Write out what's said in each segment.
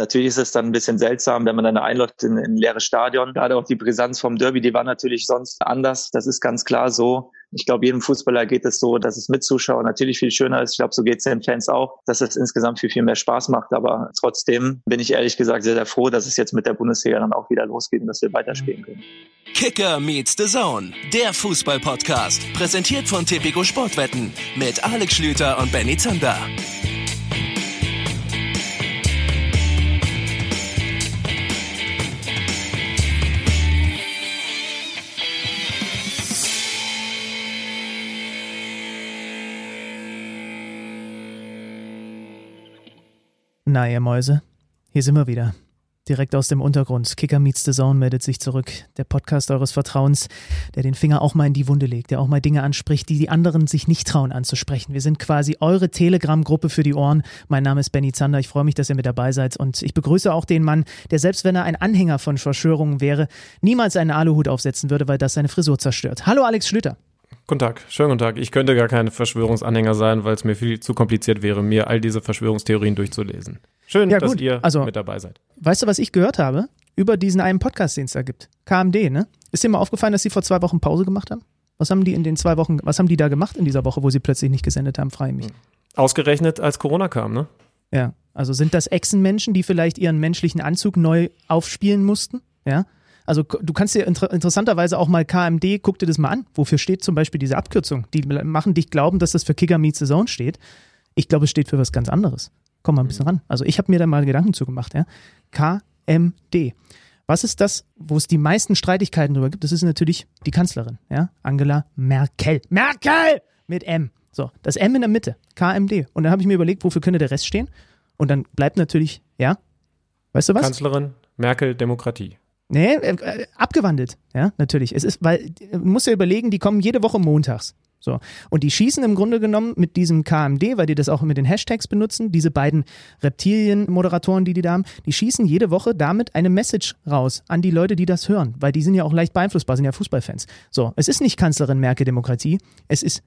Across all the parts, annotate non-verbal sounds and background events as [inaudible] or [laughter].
Natürlich ist es dann ein bisschen seltsam, wenn man dann einläuft in, in ein leeres Stadion. Gerade auch die Brisanz vom Derby, die war natürlich sonst anders. Das ist ganz klar so. Ich glaube, jedem Fußballer geht es so, dass es mit Zuschauern natürlich viel schöner ist. Ich glaube, so geht es den Fans auch, dass es insgesamt viel, viel mehr Spaß macht. Aber trotzdem bin ich ehrlich gesagt sehr, sehr froh, dass es jetzt mit der Bundesliga dann auch wieder losgeht und dass wir weiterspielen können. Kicker meets the Zone, der Fußball-Podcast. Präsentiert von Tipico Sportwetten mit Alex Schlüter und Benny Zander. Na, ihr Mäuse, hier sind wir wieder. Direkt aus dem Untergrund. Kicker Meets the Zone meldet sich zurück. Der Podcast eures Vertrauens, der den Finger auch mal in die Wunde legt, der auch mal Dinge anspricht, die die anderen sich nicht trauen anzusprechen. Wir sind quasi eure Telegram-Gruppe für die Ohren. Mein Name ist Benny Zander. Ich freue mich, dass ihr mit dabei seid. Und ich begrüße auch den Mann, der selbst wenn er ein Anhänger von Verschwörungen wäre, niemals einen Aluhut aufsetzen würde, weil das seine Frisur zerstört. Hallo Alex Schlüter. Guten Tag, schönen guten Tag. Ich könnte gar kein Verschwörungsanhänger sein, weil es mir viel zu kompliziert wäre, mir all diese Verschwörungstheorien durchzulesen. Schön, ja, dass ihr also, mit dabei seid. Weißt du, was ich gehört habe? Über diesen einen Podcast, den es da gibt. KMD, ne? Ist dir mal aufgefallen, dass sie vor zwei Wochen Pause gemacht haben? Was haben die in den zwei Wochen, was haben die da gemacht in dieser Woche, wo sie plötzlich nicht gesendet haben, frei mich? Hm. Ausgerechnet, als Corona kam, ne? Ja. Also sind das Echsenmenschen, die vielleicht ihren menschlichen Anzug neu aufspielen mussten? Ja. Also du kannst dir inter interessanterweise auch mal KMD, guck dir das mal an. Wofür steht zum Beispiel diese Abkürzung? Die machen dich glauben, dass das für Kicker Meets the Zone steht. Ich glaube, es steht für was ganz anderes. Komm mal ein bisschen ran. Also ich habe mir da mal Gedanken zugemacht. Ja? KMD. Was ist das, wo es die meisten Streitigkeiten darüber gibt? Das ist natürlich die Kanzlerin, ja? Angela Merkel. Merkel! Mit M. So, das M in der Mitte. KMD. Und dann habe ich mir überlegt, wofür könnte der Rest stehen? Und dann bleibt natürlich, ja? Weißt du was? Kanzlerin, Merkel, Demokratie. Nee, äh, äh, abgewandelt, ja, natürlich. Es ist, weil, du musst ja überlegen, die kommen jede Woche montags. So. Und die schießen im Grunde genommen mit diesem KMD, weil die das auch mit den Hashtags benutzen, diese beiden Reptilien-Moderatoren, die die da haben, die schießen jede Woche damit eine Message raus an die Leute, die das hören, weil die sind ja auch leicht beeinflussbar, sind ja Fußballfans. So, es ist nicht Kanzlerin Merkel Demokratie, es ist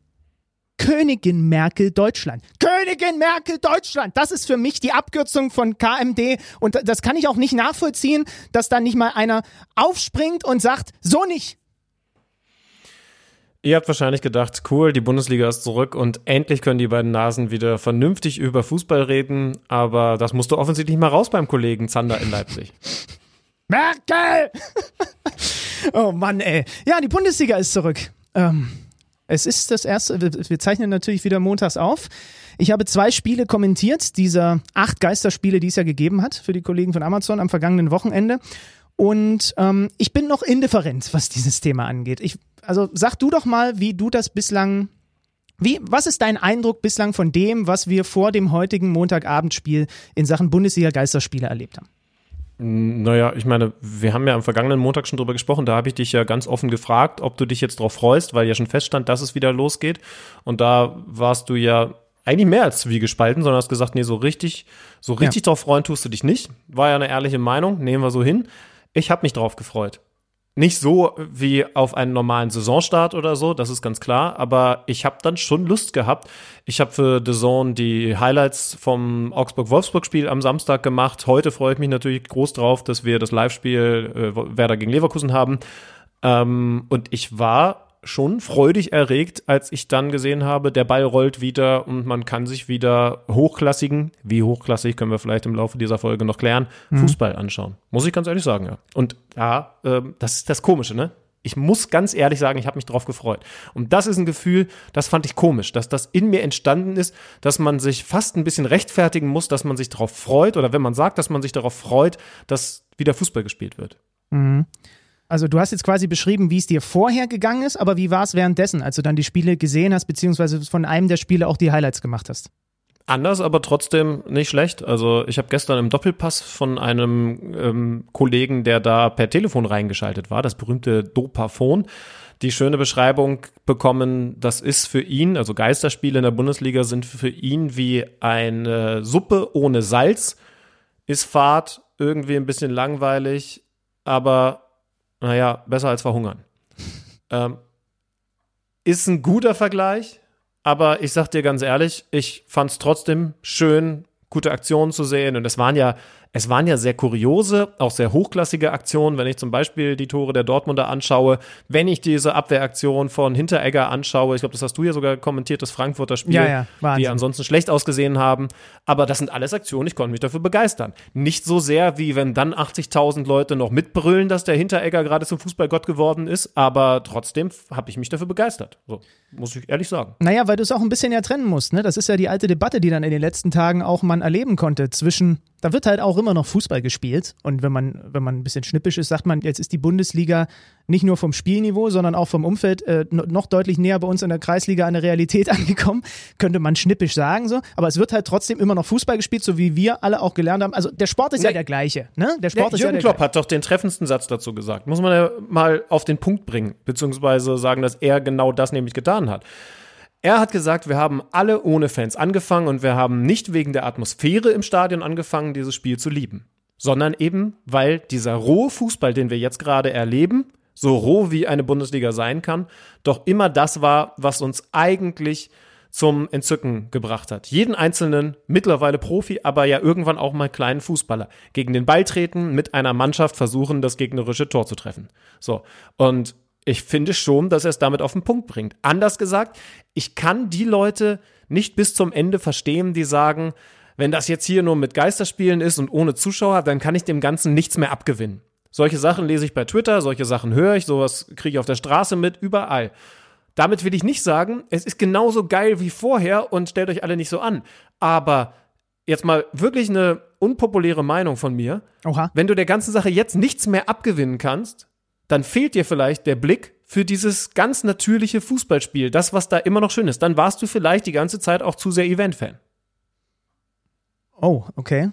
Königin Merkel Deutschland. Königin Merkel Deutschland. Das ist für mich die Abkürzung von KMD. Und das kann ich auch nicht nachvollziehen, dass da nicht mal einer aufspringt und sagt, so nicht. Ihr habt wahrscheinlich gedacht, cool, die Bundesliga ist zurück und endlich können die beiden Nasen wieder vernünftig über Fußball reden, aber das musste offensichtlich mal raus beim Kollegen Zander in Leipzig. [laughs] Merkel! [laughs] oh Mann, ey. Ja, die Bundesliga ist zurück. Ähm, es ist das erste, wir zeichnen natürlich wieder montags auf. Ich habe zwei Spiele kommentiert, dieser acht Geisterspiele, die es ja gegeben hat für die Kollegen von Amazon am vergangenen Wochenende. Und ähm, ich bin noch indifferent, was dieses Thema angeht. Ich, also sag du doch mal, wie du das bislang wie, was ist dein Eindruck bislang von dem, was wir vor dem heutigen Montagabendspiel in Sachen Bundesliga-Geisterspiele erlebt haben? Naja, ich meine, wir haben ja am vergangenen Montag schon drüber gesprochen. Da habe ich dich ja ganz offen gefragt, ob du dich jetzt darauf freust, weil ja schon feststand, dass es wieder losgeht. Und da warst du ja eigentlich mehr als wie gespalten, sondern hast gesagt, nee, so richtig, so richtig ja. drauf freuen tust du dich nicht. War ja eine ehrliche Meinung, nehmen wir so hin. Ich habe mich drauf gefreut. Nicht so wie auf einen normalen Saisonstart oder so, das ist ganz klar, aber ich habe dann schon Lust gehabt. Ich habe für The Zone die Highlights vom Augsburg-Wolfsburg-Spiel am Samstag gemacht. Heute freue ich mich natürlich groß drauf, dass wir das Live-Spiel äh, Werder gegen Leverkusen haben. Ähm, und ich war schon freudig erregt, als ich dann gesehen habe, der Ball rollt wieder und man kann sich wieder hochklassigen, wie hochklassig können wir vielleicht im Laufe dieser Folge noch klären, mhm. Fußball anschauen. Muss ich ganz ehrlich sagen, ja. Und ja, äh, das ist das Komische, ne? Ich muss ganz ehrlich sagen, ich habe mich drauf gefreut. Und das ist ein Gefühl, das fand ich komisch, dass das in mir entstanden ist, dass man sich fast ein bisschen rechtfertigen muss, dass man sich darauf freut oder wenn man sagt, dass man sich darauf freut, dass wieder Fußball gespielt wird. Mhm. Also du hast jetzt quasi beschrieben, wie es dir vorher gegangen ist, aber wie war es währenddessen, als du dann die Spiele gesehen hast, beziehungsweise von einem der Spiele auch die Highlights gemacht hast? Anders, aber trotzdem nicht schlecht. Also ich habe gestern im Doppelpass von einem ähm, Kollegen, der da per Telefon reingeschaltet war, das berühmte Dopafon, die schöne Beschreibung bekommen, das ist für ihn, also Geisterspiele in der Bundesliga sind für ihn wie eine Suppe ohne Salz, ist Fahrt irgendwie ein bisschen langweilig, aber naja, besser als verhungern. [laughs] ähm, ist ein guter Vergleich, aber ich sag dir ganz ehrlich, ich fand es trotzdem schön, gute Aktionen zu sehen. Und es waren ja es waren ja sehr kuriose, auch sehr hochklassige Aktionen, wenn ich zum Beispiel die Tore der Dortmunder anschaue, wenn ich diese Abwehraktion von Hinteregger anschaue, ich glaube, das hast du ja sogar kommentiert, das Frankfurter Spiel, ja, ja, die ansonsten schlecht ausgesehen haben, aber das sind alles Aktionen, ich konnte mich dafür begeistern. Nicht so sehr, wie wenn dann 80.000 Leute noch mitbrüllen, dass der Hinteregger gerade zum Fußballgott geworden ist, aber trotzdem habe ich mich dafür begeistert. So, muss ich ehrlich sagen. Naja, weil du es auch ein bisschen ja trennen musst, ne? Das ist ja die alte Debatte, die dann in den letzten Tagen auch man erleben konnte zwischen da wird halt auch immer noch Fußball gespielt. Und wenn man, wenn man ein bisschen schnippisch ist, sagt man, jetzt ist die Bundesliga nicht nur vom Spielniveau, sondern auch vom Umfeld äh, noch deutlich näher bei uns in der Kreisliga an der Realität [laughs] angekommen. Könnte man schnippisch sagen so. Aber es wird halt trotzdem immer noch Fußball gespielt, so wie wir alle auch gelernt haben. Also der Sport ist ja, ja der gleiche. Ne? Der Sport ja, ist Jürgen ja der Klopp gleiche. hat doch den treffendsten Satz dazu gesagt. Muss man ja mal auf den Punkt bringen, beziehungsweise sagen, dass er genau das nämlich getan hat. Er hat gesagt, wir haben alle ohne Fans angefangen und wir haben nicht wegen der Atmosphäre im Stadion angefangen, dieses Spiel zu lieben, sondern eben, weil dieser rohe Fußball, den wir jetzt gerade erleben, so roh wie eine Bundesliga sein kann, doch immer das war, was uns eigentlich zum Entzücken gebracht hat. Jeden einzelnen, mittlerweile Profi, aber ja irgendwann auch mal kleinen Fußballer gegen den Ball treten, mit einer Mannschaft versuchen, das gegnerische Tor zu treffen. So. Und ich finde schon, dass er es damit auf den Punkt bringt. Anders gesagt, ich kann die Leute nicht bis zum Ende verstehen, die sagen, wenn das jetzt hier nur mit Geisterspielen ist und ohne Zuschauer, dann kann ich dem Ganzen nichts mehr abgewinnen. Solche Sachen lese ich bei Twitter, solche Sachen höre ich, sowas kriege ich auf der Straße mit, überall. Damit will ich nicht sagen, es ist genauso geil wie vorher und stellt euch alle nicht so an. Aber jetzt mal wirklich eine unpopuläre Meinung von mir. Oha. Wenn du der ganzen Sache jetzt nichts mehr abgewinnen kannst, dann fehlt dir vielleicht der Blick für dieses ganz natürliche Fußballspiel, das, was da immer noch schön ist. Dann warst du vielleicht die ganze Zeit auch zu sehr Event-Fan. Oh, okay.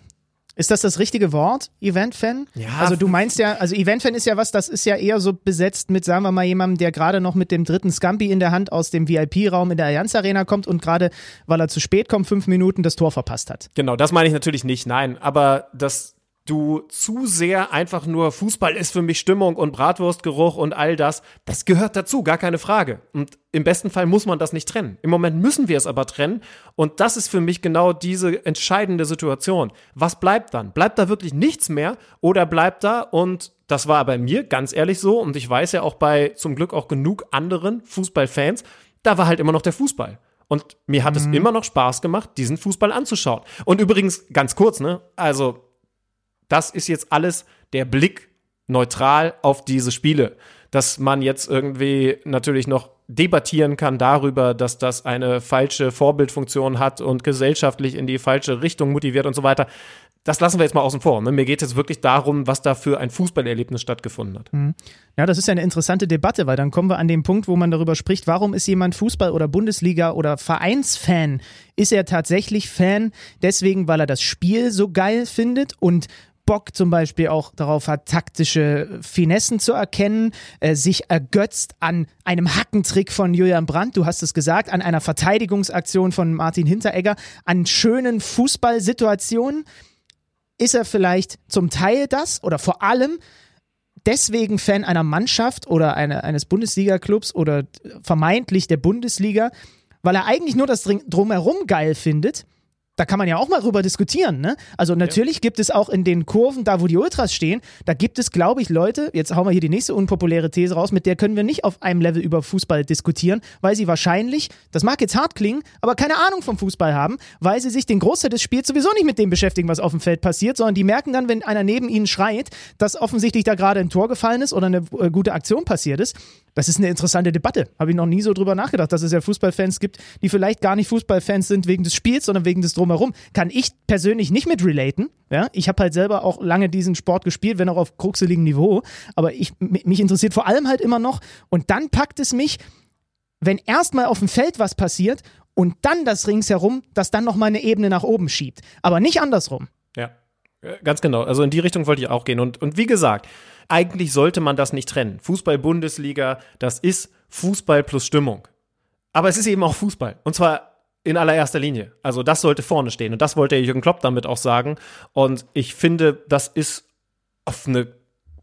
Ist das das richtige Wort, Event-Fan? Ja. Also du meinst ja, also Event-Fan ist ja was, das ist ja eher so besetzt mit, sagen wir mal, jemandem, der gerade noch mit dem dritten Scampi in der Hand aus dem VIP-Raum in der Allianz Arena kommt und gerade, weil er zu spät kommt, fünf Minuten das Tor verpasst hat. Genau, das meine ich natürlich nicht, nein. Aber das, du zu sehr einfach nur Fußball ist für mich Stimmung und Bratwurstgeruch und all das, das gehört dazu, gar keine Frage. Und im besten Fall muss man das nicht trennen. Im Moment müssen wir es aber trennen und das ist für mich genau diese entscheidende Situation. Was bleibt dann? Bleibt da wirklich nichts mehr oder bleibt da und das war bei mir ganz ehrlich so und ich weiß ja auch bei zum Glück auch genug anderen Fußballfans, da war halt immer noch der Fußball. Und mir hat mhm. es immer noch Spaß gemacht, diesen Fußball anzuschauen. Und übrigens, ganz kurz, ne? Also, das ist jetzt alles der Blick neutral auf diese Spiele. Dass man jetzt irgendwie natürlich noch debattieren kann darüber, dass das eine falsche Vorbildfunktion hat und gesellschaftlich in die falsche Richtung motiviert und so weiter. Das lassen wir jetzt mal außen vor. Ne? Mir geht es wirklich darum, was da für ein Fußballerlebnis stattgefunden hat. Mhm. Ja, das ist ja eine interessante Debatte, weil dann kommen wir an den Punkt, wo man darüber spricht, warum ist jemand Fußball- oder Bundesliga- oder Vereinsfan? Ist er tatsächlich Fan deswegen, weil er das Spiel so geil findet und Bock zum Beispiel auch darauf hat, taktische Finessen zu erkennen, äh, sich ergötzt an einem Hackentrick von Julian Brandt, du hast es gesagt, an einer Verteidigungsaktion von Martin Hinteregger, an schönen Fußballsituationen. Ist er vielleicht zum Teil das oder vor allem deswegen Fan einer Mannschaft oder eine, eines Bundesliga-Clubs oder vermeintlich der Bundesliga, weil er eigentlich nur das Drumherum geil findet da kann man ja auch mal drüber diskutieren. Ne? Also natürlich ja. gibt es auch in den Kurven, da wo die Ultras stehen, da gibt es, glaube ich, Leute, jetzt hauen wir hier die nächste unpopuläre These raus, mit der können wir nicht auf einem Level über Fußball diskutieren, weil sie wahrscheinlich, das mag jetzt hart klingen, aber keine Ahnung vom Fußball haben, weil sie sich den Großteil des Spiels sowieso nicht mit dem beschäftigen, was auf dem Feld passiert, sondern die merken dann, wenn einer neben ihnen schreit, dass offensichtlich da gerade ein Tor gefallen ist oder eine äh, gute Aktion passiert ist. Das ist eine interessante Debatte. Habe ich noch nie so drüber nachgedacht, dass es ja Fußballfans gibt, die vielleicht gar nicht Fußballfans sind wegen des Spiels, sondern wegen des Drumherum. Kann ich persönlich nicht mit relaten. Ja, ich habe halt selber auch lange diesen Sport gespielt, wenn auch auf kruxeligem Niveau. Aber ich, mich interessiert vor allem halt immer noch. Und dann packt es mich, wenn erstmal auf dem Feld was passiert und dann das ringsherum, das dann nochmal eine Ebene nach oben schiebt. Aber nicht andersrum. Ja, ganz genau. Also in die Richtung wollte ich auch gehen. Und, und wie gesagt, eigentlich sollte man das nicht trennen. Fußball-Bundesliga, das ist Fußball plus Stimmung. Aber es ist eben auch Fußball. Und zwar in allererster Linie. Also das sollte vorne stehen. Und das wollte Jürgen Klopp damit auch sagen. Und ich finde, das ist auf eine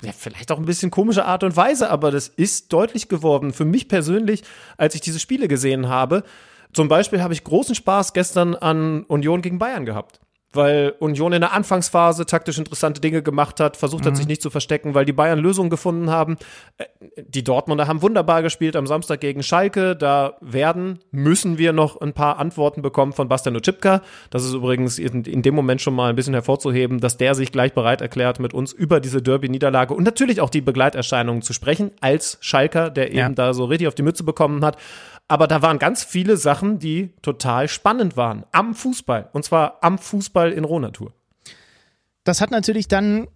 ja, vielleicht auch ein bisschen komische Art und Weise, aber das ist deutlich geworden für mich persönlich, als ich diese Spiele gesehen habe. Zum Beispiel habe ich großen Spaß gestern an Union gegen Bayern gehabt. Weil Union in der Anfangsphase taktisch interessante Dinge gemacht hat, versucht hat, mhm. sich nicht zu verstecken, weil die Bayern Lösungen gefunden haben. Äh, die Dortmunder haben wunderbar gespielt am Samstag gegen Schalke. Da werden, müssen wir noch ein paar Antworten bekommen von Bastian Oczipka. Das ist übrigens in, in dem Moment schon mal ein bisschen hervorzuheben, dass der sich gleich bereit erklärt, mit uns über diese Derby-Niederlage und natürlich auch die Begleiterscheinungen zu sprechen, als Schalker, der eben ja. da so richtig auf die Mütze bekommen hat. Aber da waren ganz viele Sachen, die total spannend waren am Fußball. Und zwar am Fußball in Rohnatur. Das hat natürlich dann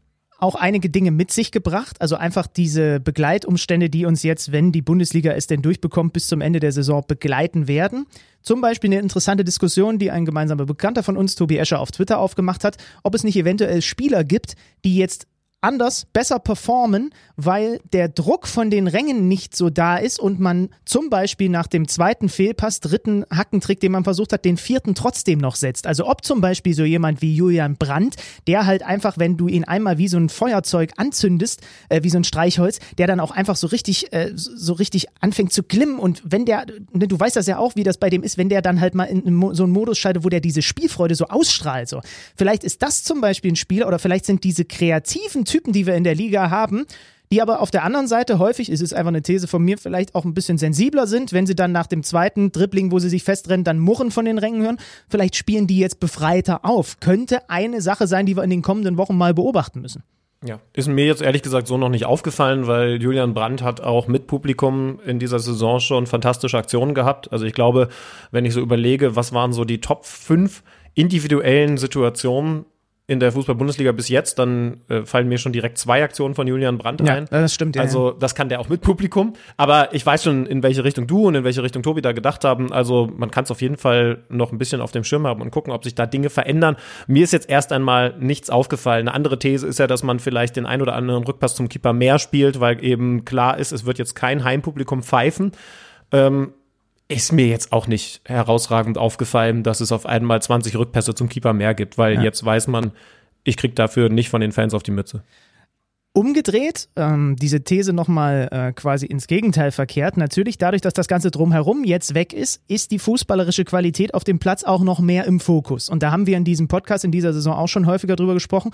auch einige Dinge mit sich gebracht. Also einfach diese Begleitumstände, die uns jetzt, wenn die Bundesliga es denn durchbekommt, bis zum Ende der Saison begleiten werden. Zum Beispiel eine interessante Diskussion, die ein gemeinsamer Bekannter von uns, Tobi Escher, auf Twitter aufgemacht hat, ob es nicht eventuell Spieler gibt, die jetzt anders, besser performen, weil der Druck von den Rängen nicht so da ist und man zum Beispiel nach dem zweiten Fehlpass, dritten Hackentrick, den man versucht hat, den vierten trotzdem noch setzt. Also ob zum Beispiel so jemand wie Julian Brandt, der halt einfach, wenn du ihn einmal wie so ein Feuerzeug anzündest, äh, wie so ein Streichholz, der dann auch einfach so richtig, äh, so richtig anfängt zu glimmen und wenn der, ne, du weißt das ja auch, wie das bei dem ist, wenn der dann halt mal in so einen Modus schaltet, wo der diese Spielfreude so ausstrahlt, so. Vielleicht ist das zum Beispiel ein Spieler oder vielleicht sind diese kreativen Typen, die wir in der Liga haben, die aber auf der anderen Seite häufig, es ist einfach eine These von mir, vielleicht auch ein bisschen sensibler sind, wenn sie dann nach dem zweiten Dribbling, wo sie sich festrennen, dann Murren von den Rängen hören. Vielleicht spielen die jetzt befreiter auf. Könnte eine Sache sein, die wir in den kommenden Wochen mal beobachten müssen. Ja, ist mir jetzt ehrlich gesagt so noch nicht aufgefallen, weil Julian Brandt hat auch mit Publikum in dieser Saison schon fantastische Aktionen gehabt. Also ich glaube, wenn ich so überlege, was waren so die Top 5 individuellen Situationen in der Fußball-Bundesliga bis jetzt, dann äh, fallen mir schon direkt zwei Aktionen von Julian Brandt ja, ein. Das stimmt, ja. Also, das kann der auch mit Publikum. Aber ich weiß schon, in welche Richtung du und in welche Richtung Tobi da gedacht haben. Also, man kann es auf jeden Fall noch ein bisschen auf dem Schirm haben und gucken, ob sich da Dinge verändern. Mir ist jetzt erst einmal nichts aufgefallen. Eine andere These ist ja, dass man vielleicht den ein oder anderen Rückpass zum Keeper mehr spielt, weil eben klar ist, es wird jetzt kein Heimpublikum pfeifen. Ähm, ist mir jetzt auch nicht herausragend aufgefallen, dass es auf einmal 20 Rückpässe zum Keeper mehr gibt, weil ja. jetzt weiß man, ich krieg dafür nicht von den Fans auf die Mütze. Umgedreht, ähm, diese These nochmal äh, quasi ins Gegenteil verkehrt. Natürlich, dadurch, dass das Ganze drumherum jetzt weg ist, ist die fußballerische Qualität auf dem Platz auch noch mehr im Fokus. Und da haben wir in diesem Podcast in dieser Saison auch schon häufiger drüber gesprochen.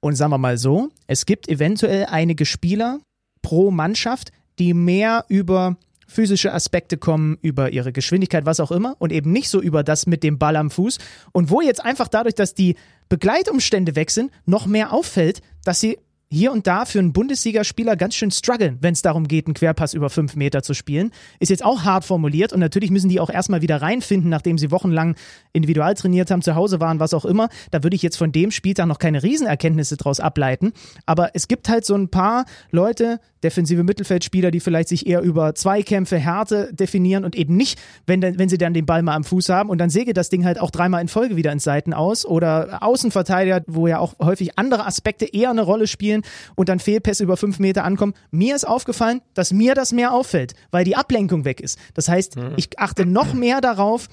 Und sagen wir mal so, es gibt eventuell einige Spieler pro Mannschaft, die mehr über physische Aspekte kommen, über ihre Geschwindigkeit, was auch immer, und eben nicht so über das mit dem Ball am Fuß. Und wo jetzt einfach dadurch, dass die Begleitumstände weg sind, noch mehr auffällt, dass sie hier und da für einen Bundesligaspieler ganz schön strugglen, wenn es darum geht, einen Querpass über fünf Meter zu spielen. Ist jetzt auch hart formuliert und natürlich müssen die auch erstmal wieder reinfinden, nachdem sie wochenlang individual trainiert haben, zu Hause waren, was auch immer. Da würde ich jetzt von dem Spieltag noch keine Riesenerkenntnisse draus ableiten. Aber es gibt halt so ein paar Leute, defensive Mittelfeldspieler, die vielleicht sich eher über Zweikämpfe, Härte definieren und eben nicht, wenn, wenn sie dann den Ball mal am Fuß haben und dann säge das Ding halt auch dreimal in Folge wieder ins Seiten aus oder Außenverteidiger, wo ja auch häufig andere Aspekte eher eine Rolle spielen und dann Fehlpässe über fünf Meter ankommen. Mir ist aufgefallen, dass mir das mehr auffällt, weil die Ablenkung weg ist. Das heißt, mhm. ich achte noch mehr darauf,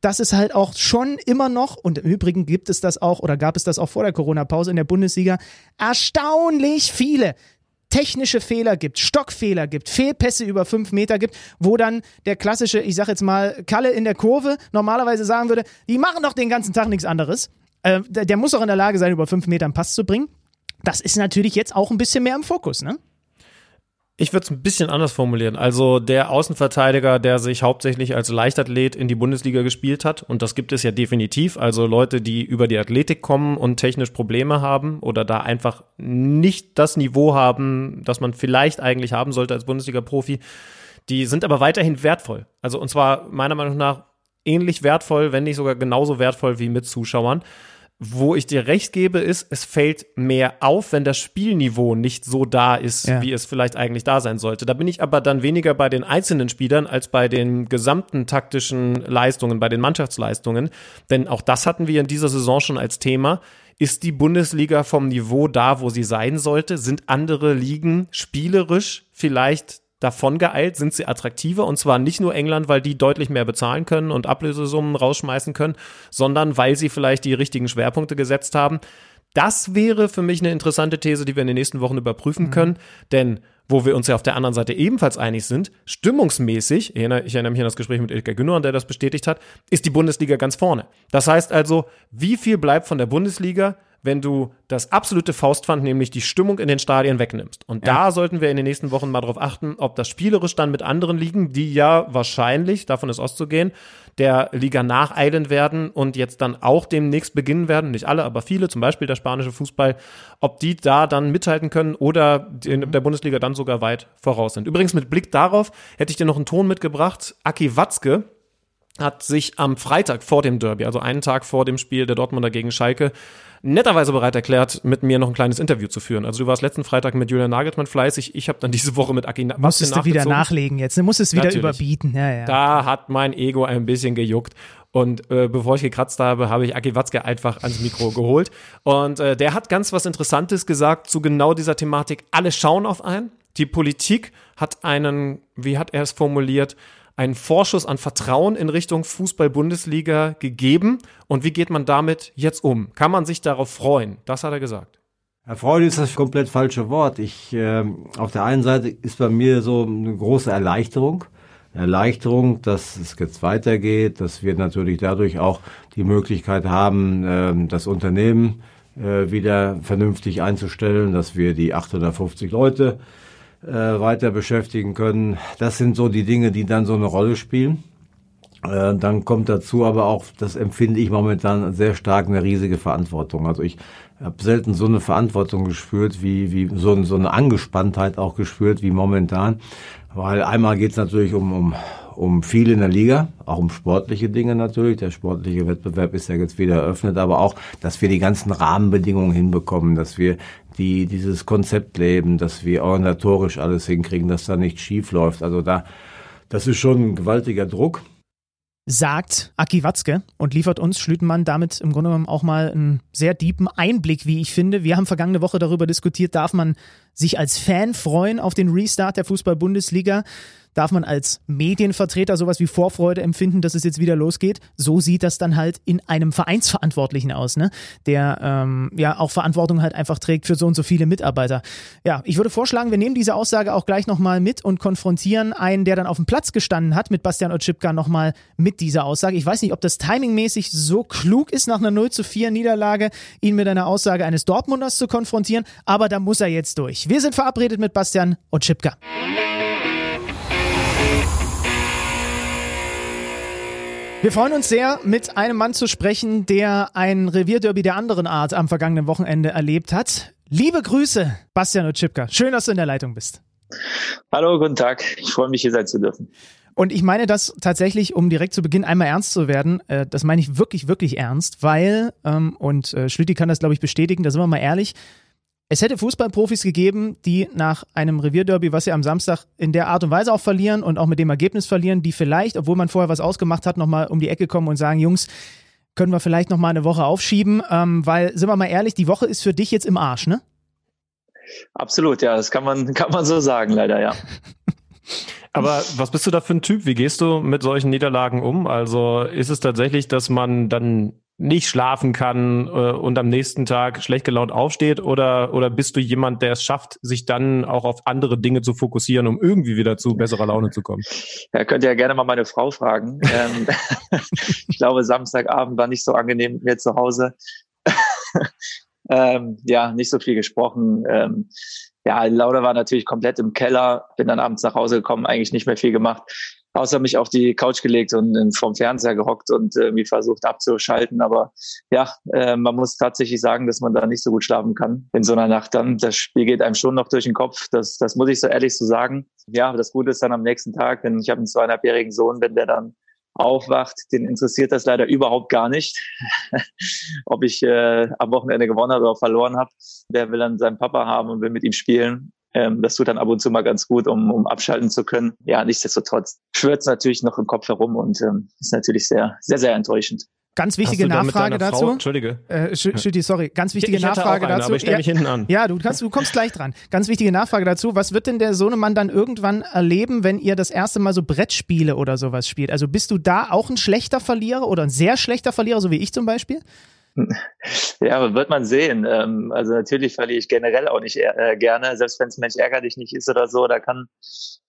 dass es halt auch schon immer noch, und im Übrigen gibt es das auch oder gab es das auch vor der Corona-Pause in der Bundesliga, erstaunlich viele technische Fehler gibt, Stockfehler gibt, Fehlpässe über fünf Meter gibt, wo dann der klassische, ich sag jetzt mal, Kalle in der Kurve normalerweise sagen würde, die machen doch den ganzen Tag nichts anderes. Äh, der, der muss doch in der Lage sein, über fünf Meter einen Pass zu bringen. Das ist natürlich jetzt auch ein bisschen mehr im Fokus, ne? Ich würde es ein bisschen anders formulieren. Also der Außenverteidiger, der sich hauptsächlich als Leichtathlet in die Bundesliga gespielt hat, und das gibt es ja definitiv, also Leute, die über die Athletik kommen und technisch Probleme haben oder da einfach nicht das Niveau haben, das man vielleicht eigentlich haben sollte als Bundesliga-Profi, die sind aber weiterhin wertvoll. Also und zwar meiner Meinung nach ähnlich wertvoll, wenn nicht sogar genauso wertvoll wie mit Zuschauern. Wo ich dir recht gebe, ist, es fällt mehr auf, wenn das Spielniveau nicht so da ist, ja. wie es vielleicht eigentlich da sein sollte. Da bin ich aber dann weniger bei den einzelnen Spielern als bei den gesamten taktischen Leistungen, bei den Mannschaftsleistungen. Denn auch das hatten wir in dieser Saison schon als Thema. Ist die Bundesliga vom Niveau da, wo sie sein sollte? Sind andere Ligen spielerisch vielleicht davon geeilt, sind sie attraktiver und zwar nicht nur England, weil die deutlich mehr bezahlen können und Ablösesummen rausschmeißen können, sondern weil sie vielleicht die richtigen Schwerpunkte gesetzt haben. Das wäre für mich eine interessante These, die wir in den nächsten Wochen überprüfen mhm. können, denn wo wir uns ja auf der anderen Seite ebenfalls einig sind, stimmungsmäßig, ich erinnere, ich erinnere mich an das Gespräch mit Ilka Gündogan, der das bestätigt hat, ist die Bundesliga ganz vorne. Das heißt also, wie viel bleibt von der Bundesliga, wenn du das absolute Faustpfand, nämlich die Stimmung in den Stadien wegnimmst. Und ja. da sollten wir in den nächsten Wochen mal drauf achten, ob das spielerisch dann mit anderen Ligen, die ja wahrscheinlich, davon ist auszugehen, der Liga nacheilen werden und jetzt dann auch demnächst beginnen werden, nicht alle, aber viele, zum Beispiel der spanische Fußball, ob die da dann mithalten können oder in der Bundesliga dann sogar weit voraus sind. Übrigens mit Blick darauf hätte ich dir noch einen Ton mitgebracht. Aki Watzke, hat sich am Freitag vor dem Derby, also einen Tag vor dem Spiel der Dortmunder gegen Schalke, netterweise bereit erklärt, mit mir noch ein kleines Interview zu führen. Also du warst letzten Freitag mit Julian Nagelsmann fleißig, ich habe dann diese Woche mit Aki Watzke Musstest du wieder nachlegen jetzt, du musst es wieder Natürlich. überbieten. Ja, ja. Da hat mein Ego ein bisschen gejuckt. Und äh, bevor ich gekratzt habe, habe ich Aki Watzke einfach ans Mikro geholt. Und äh, der hat ganz was Interessantes gesagt zu genau dieser Thematik. Alle schauen auf einen. Die Politik hat einen, wie hat er es formuliert, einen Vorschuss an Vertrauen in Richtung Fußball-Bundesliga gegeben. Und wie geht man damit jetzt um? Kann man sich darauf freuen? Das hat er gesagt. Freude ist das komplett falsche Wort. Ich, äh, auf der einen Seite ist bei mir so eine große Erleichterung. Erleichterung, dass es jetzt weitergeht, dass wir natürlich dadurch auch die Möglichkeit haben, äh, das Unternehmen äh, wieder vernünftig einzustellen, dass wir die 850 Leute äh, weiter beschäftigen können. Das sind so die Dinge, die dann so eine Rolle spielen. Äh, dann kommt dazu aber auch, das empfinde ich momentan sehr stark, eine riesige Verantwortung. Also ich habe selten so eine Verantwortung gespürt, wie, wie so, so eine Angespanntheit auch gespürt, wie momentan. Weil einmal geht es natürlich um, um, um viel in der Liga, auch um sportliche Dinge natürlich. Der sportliche Wettbewerb ist ja jetzt wieder eröffnet, aber auch, dass wir die ganzen Rahmenbedingungen hinbekommen, dass wir die dieses Konzept leben, dass wir organisatorisch alles hinkriegen, dass da nichts schief läuft. Also da, das ist schon ein gewaltiger Druck. Sagt Aki Watzke und liefert uns Schlütenmann damit im Grunde genommen auch mal einen sehr deepen Einblick, wie ich finde. Wir haben vergangene Woche darüber diskutiert, darf man sich als Fan freuen auf den Restart der Fußball-Bundesliga? Darf man als Medienvertreter sowas wie Vorfreude empfinden, dass es jetzt wieder losgeht. So sieht das dann halt in einem Vereinsverantwortlichen aus, ne? Der ähm, ja auch Verantwortung halt einfach trägt für so und so viele Mitarbeiter. Ja, ich würde vorschlagen, wir nehmen diese Aussage auch gleich nochmal mit und konfrontieren einen, der dann auf dem Platz gestanden hat, mit Bastian Otschipka nochmal mit dieser Aussage. Ich weiß nicht, ob das timingmäßig so klug ist, nach einer 0 zu 4 Niederlage ihn mit einer Aussage eines Dortmunders zu konfrontieren, aber da muss er jetzt durch. Wir sind verabredet mit Bastian Otschipka. Wir freuen uns sehr, mit einem Mann zu sprechen, der ein Revierderby der anderen Art am vergangenen Wochenende erlebt hat. Liebe Grüße, Bastian Otschipka. Schön, dass du in der Leitung bist. Hallo, guten Tag. Ich freue mich, hier sein zu dürfen. Und ich meine das tatsächlich, um direkt zu Beginn einmal ernst zu werden, äh, das meine ich wirklich, wirklich ernst, weil, ähm, und äh, Schlüti kann das, glaube ich, bestätigen, da sind wir mal ehrlich, es hätte Fußballprofis gegeben, die nach einem Revierderby, was sie am Samstag in der Art und Weise auch verlieren und auch mit dem Ergebnis verlieren, die vielleicht, obwohl man vorher was ausgemacht hat, nochmal um die Ecke kommen und sagen, Jungs, können wir vielleicht nochmal eine Woche aufschieben, ähm, weil, sind wir mal ehrlich, die Woche ist für dich jetzt im Arsch, ne? Absolut, ja, das kann man, [laughs] kann man so sagen, leider, ja. [laughs] Aber was bist du da für ein Typ? Wie gehst du mit solchen Niederlagen um? Also ist es tatsächlich, dass man dann nicht schlafen kann äh, und am nächsten Tag schlecht gelaunt aufsteht? Oder, oder bist du jemand, der es schafft, sich dann auch auf andere Dinge zu fokussieren, um irgendwie wieder zu besserer Laune zu kommen? Ja, könnt ihr ja gerne mal meine Frau fragen. ähm, [laughs] ich glaube, Samstagabend war nicht so angenehm mit mir zu Hause. [laughs] ähm, ja, nicht so viel gesprochen. Ähm, ja, Laura war natürlich komplett im Keller, bin dann abends nach Hause gekommen, eigentlich nicht mehr viel gemacht außer mich auf die Couch gelegt und vom Fernseher gehockt und irgendwie versucht abzuschalten. Aber ja, äh, man muss tatsächlich sagen, dass man da nicht so gut schlafen kann in so einer Nacht dann. Das Spiel geht einem schon noch durch den Kopf. Das, das muss ich so ehrlich so sagen. Ja, das Gute ist dann am nächsten Tag, wenn ich habe einen zweieinhalbjährigen Sohn, wenn der dann aufwacht, den interessiert das leider überhaupt gar nicht, [laughs] ob ich äh, am Wochenende gewonnen habe oder verloren habe. Der will dann seinen Papa haben und will mit ihm spielen. Ähm, das tut dann ab und zu mal ganz gut, um, um abschalten zu können. Ja, nichtsdestotrotz schwört es natürlich noch im Kopf herum und ähm, ist natürlich sehr, sehr, sehr enttäuschend. Ganz wichtige Nachfrage dazu. Frau, Entschuldige. Äh, [laughs] Schütti, sorry. Ganz wichtige ich Nachfrage eine, dazu. Ich stelle mich hinten an. Ja, du, kannst, du kommst gleich dran. Ganz wichtige Nachfrage dazu. Was wird denn der Sohnemann dann irgendwann erleben, wenn ihr das erste Mal so Brettspiele oder sowas spielt? Also bist du da auch ein schlechter Verlierer oder ein sehr schlechter Verlierer, so wie ich zum Beispiel? [laughs] Ja, wird man sehen. Ähm, also natürlich verliere ich generell auch nicht äh, gerne, selbst wenn es Mensch ärgerlich nicht ist oder so, da kann,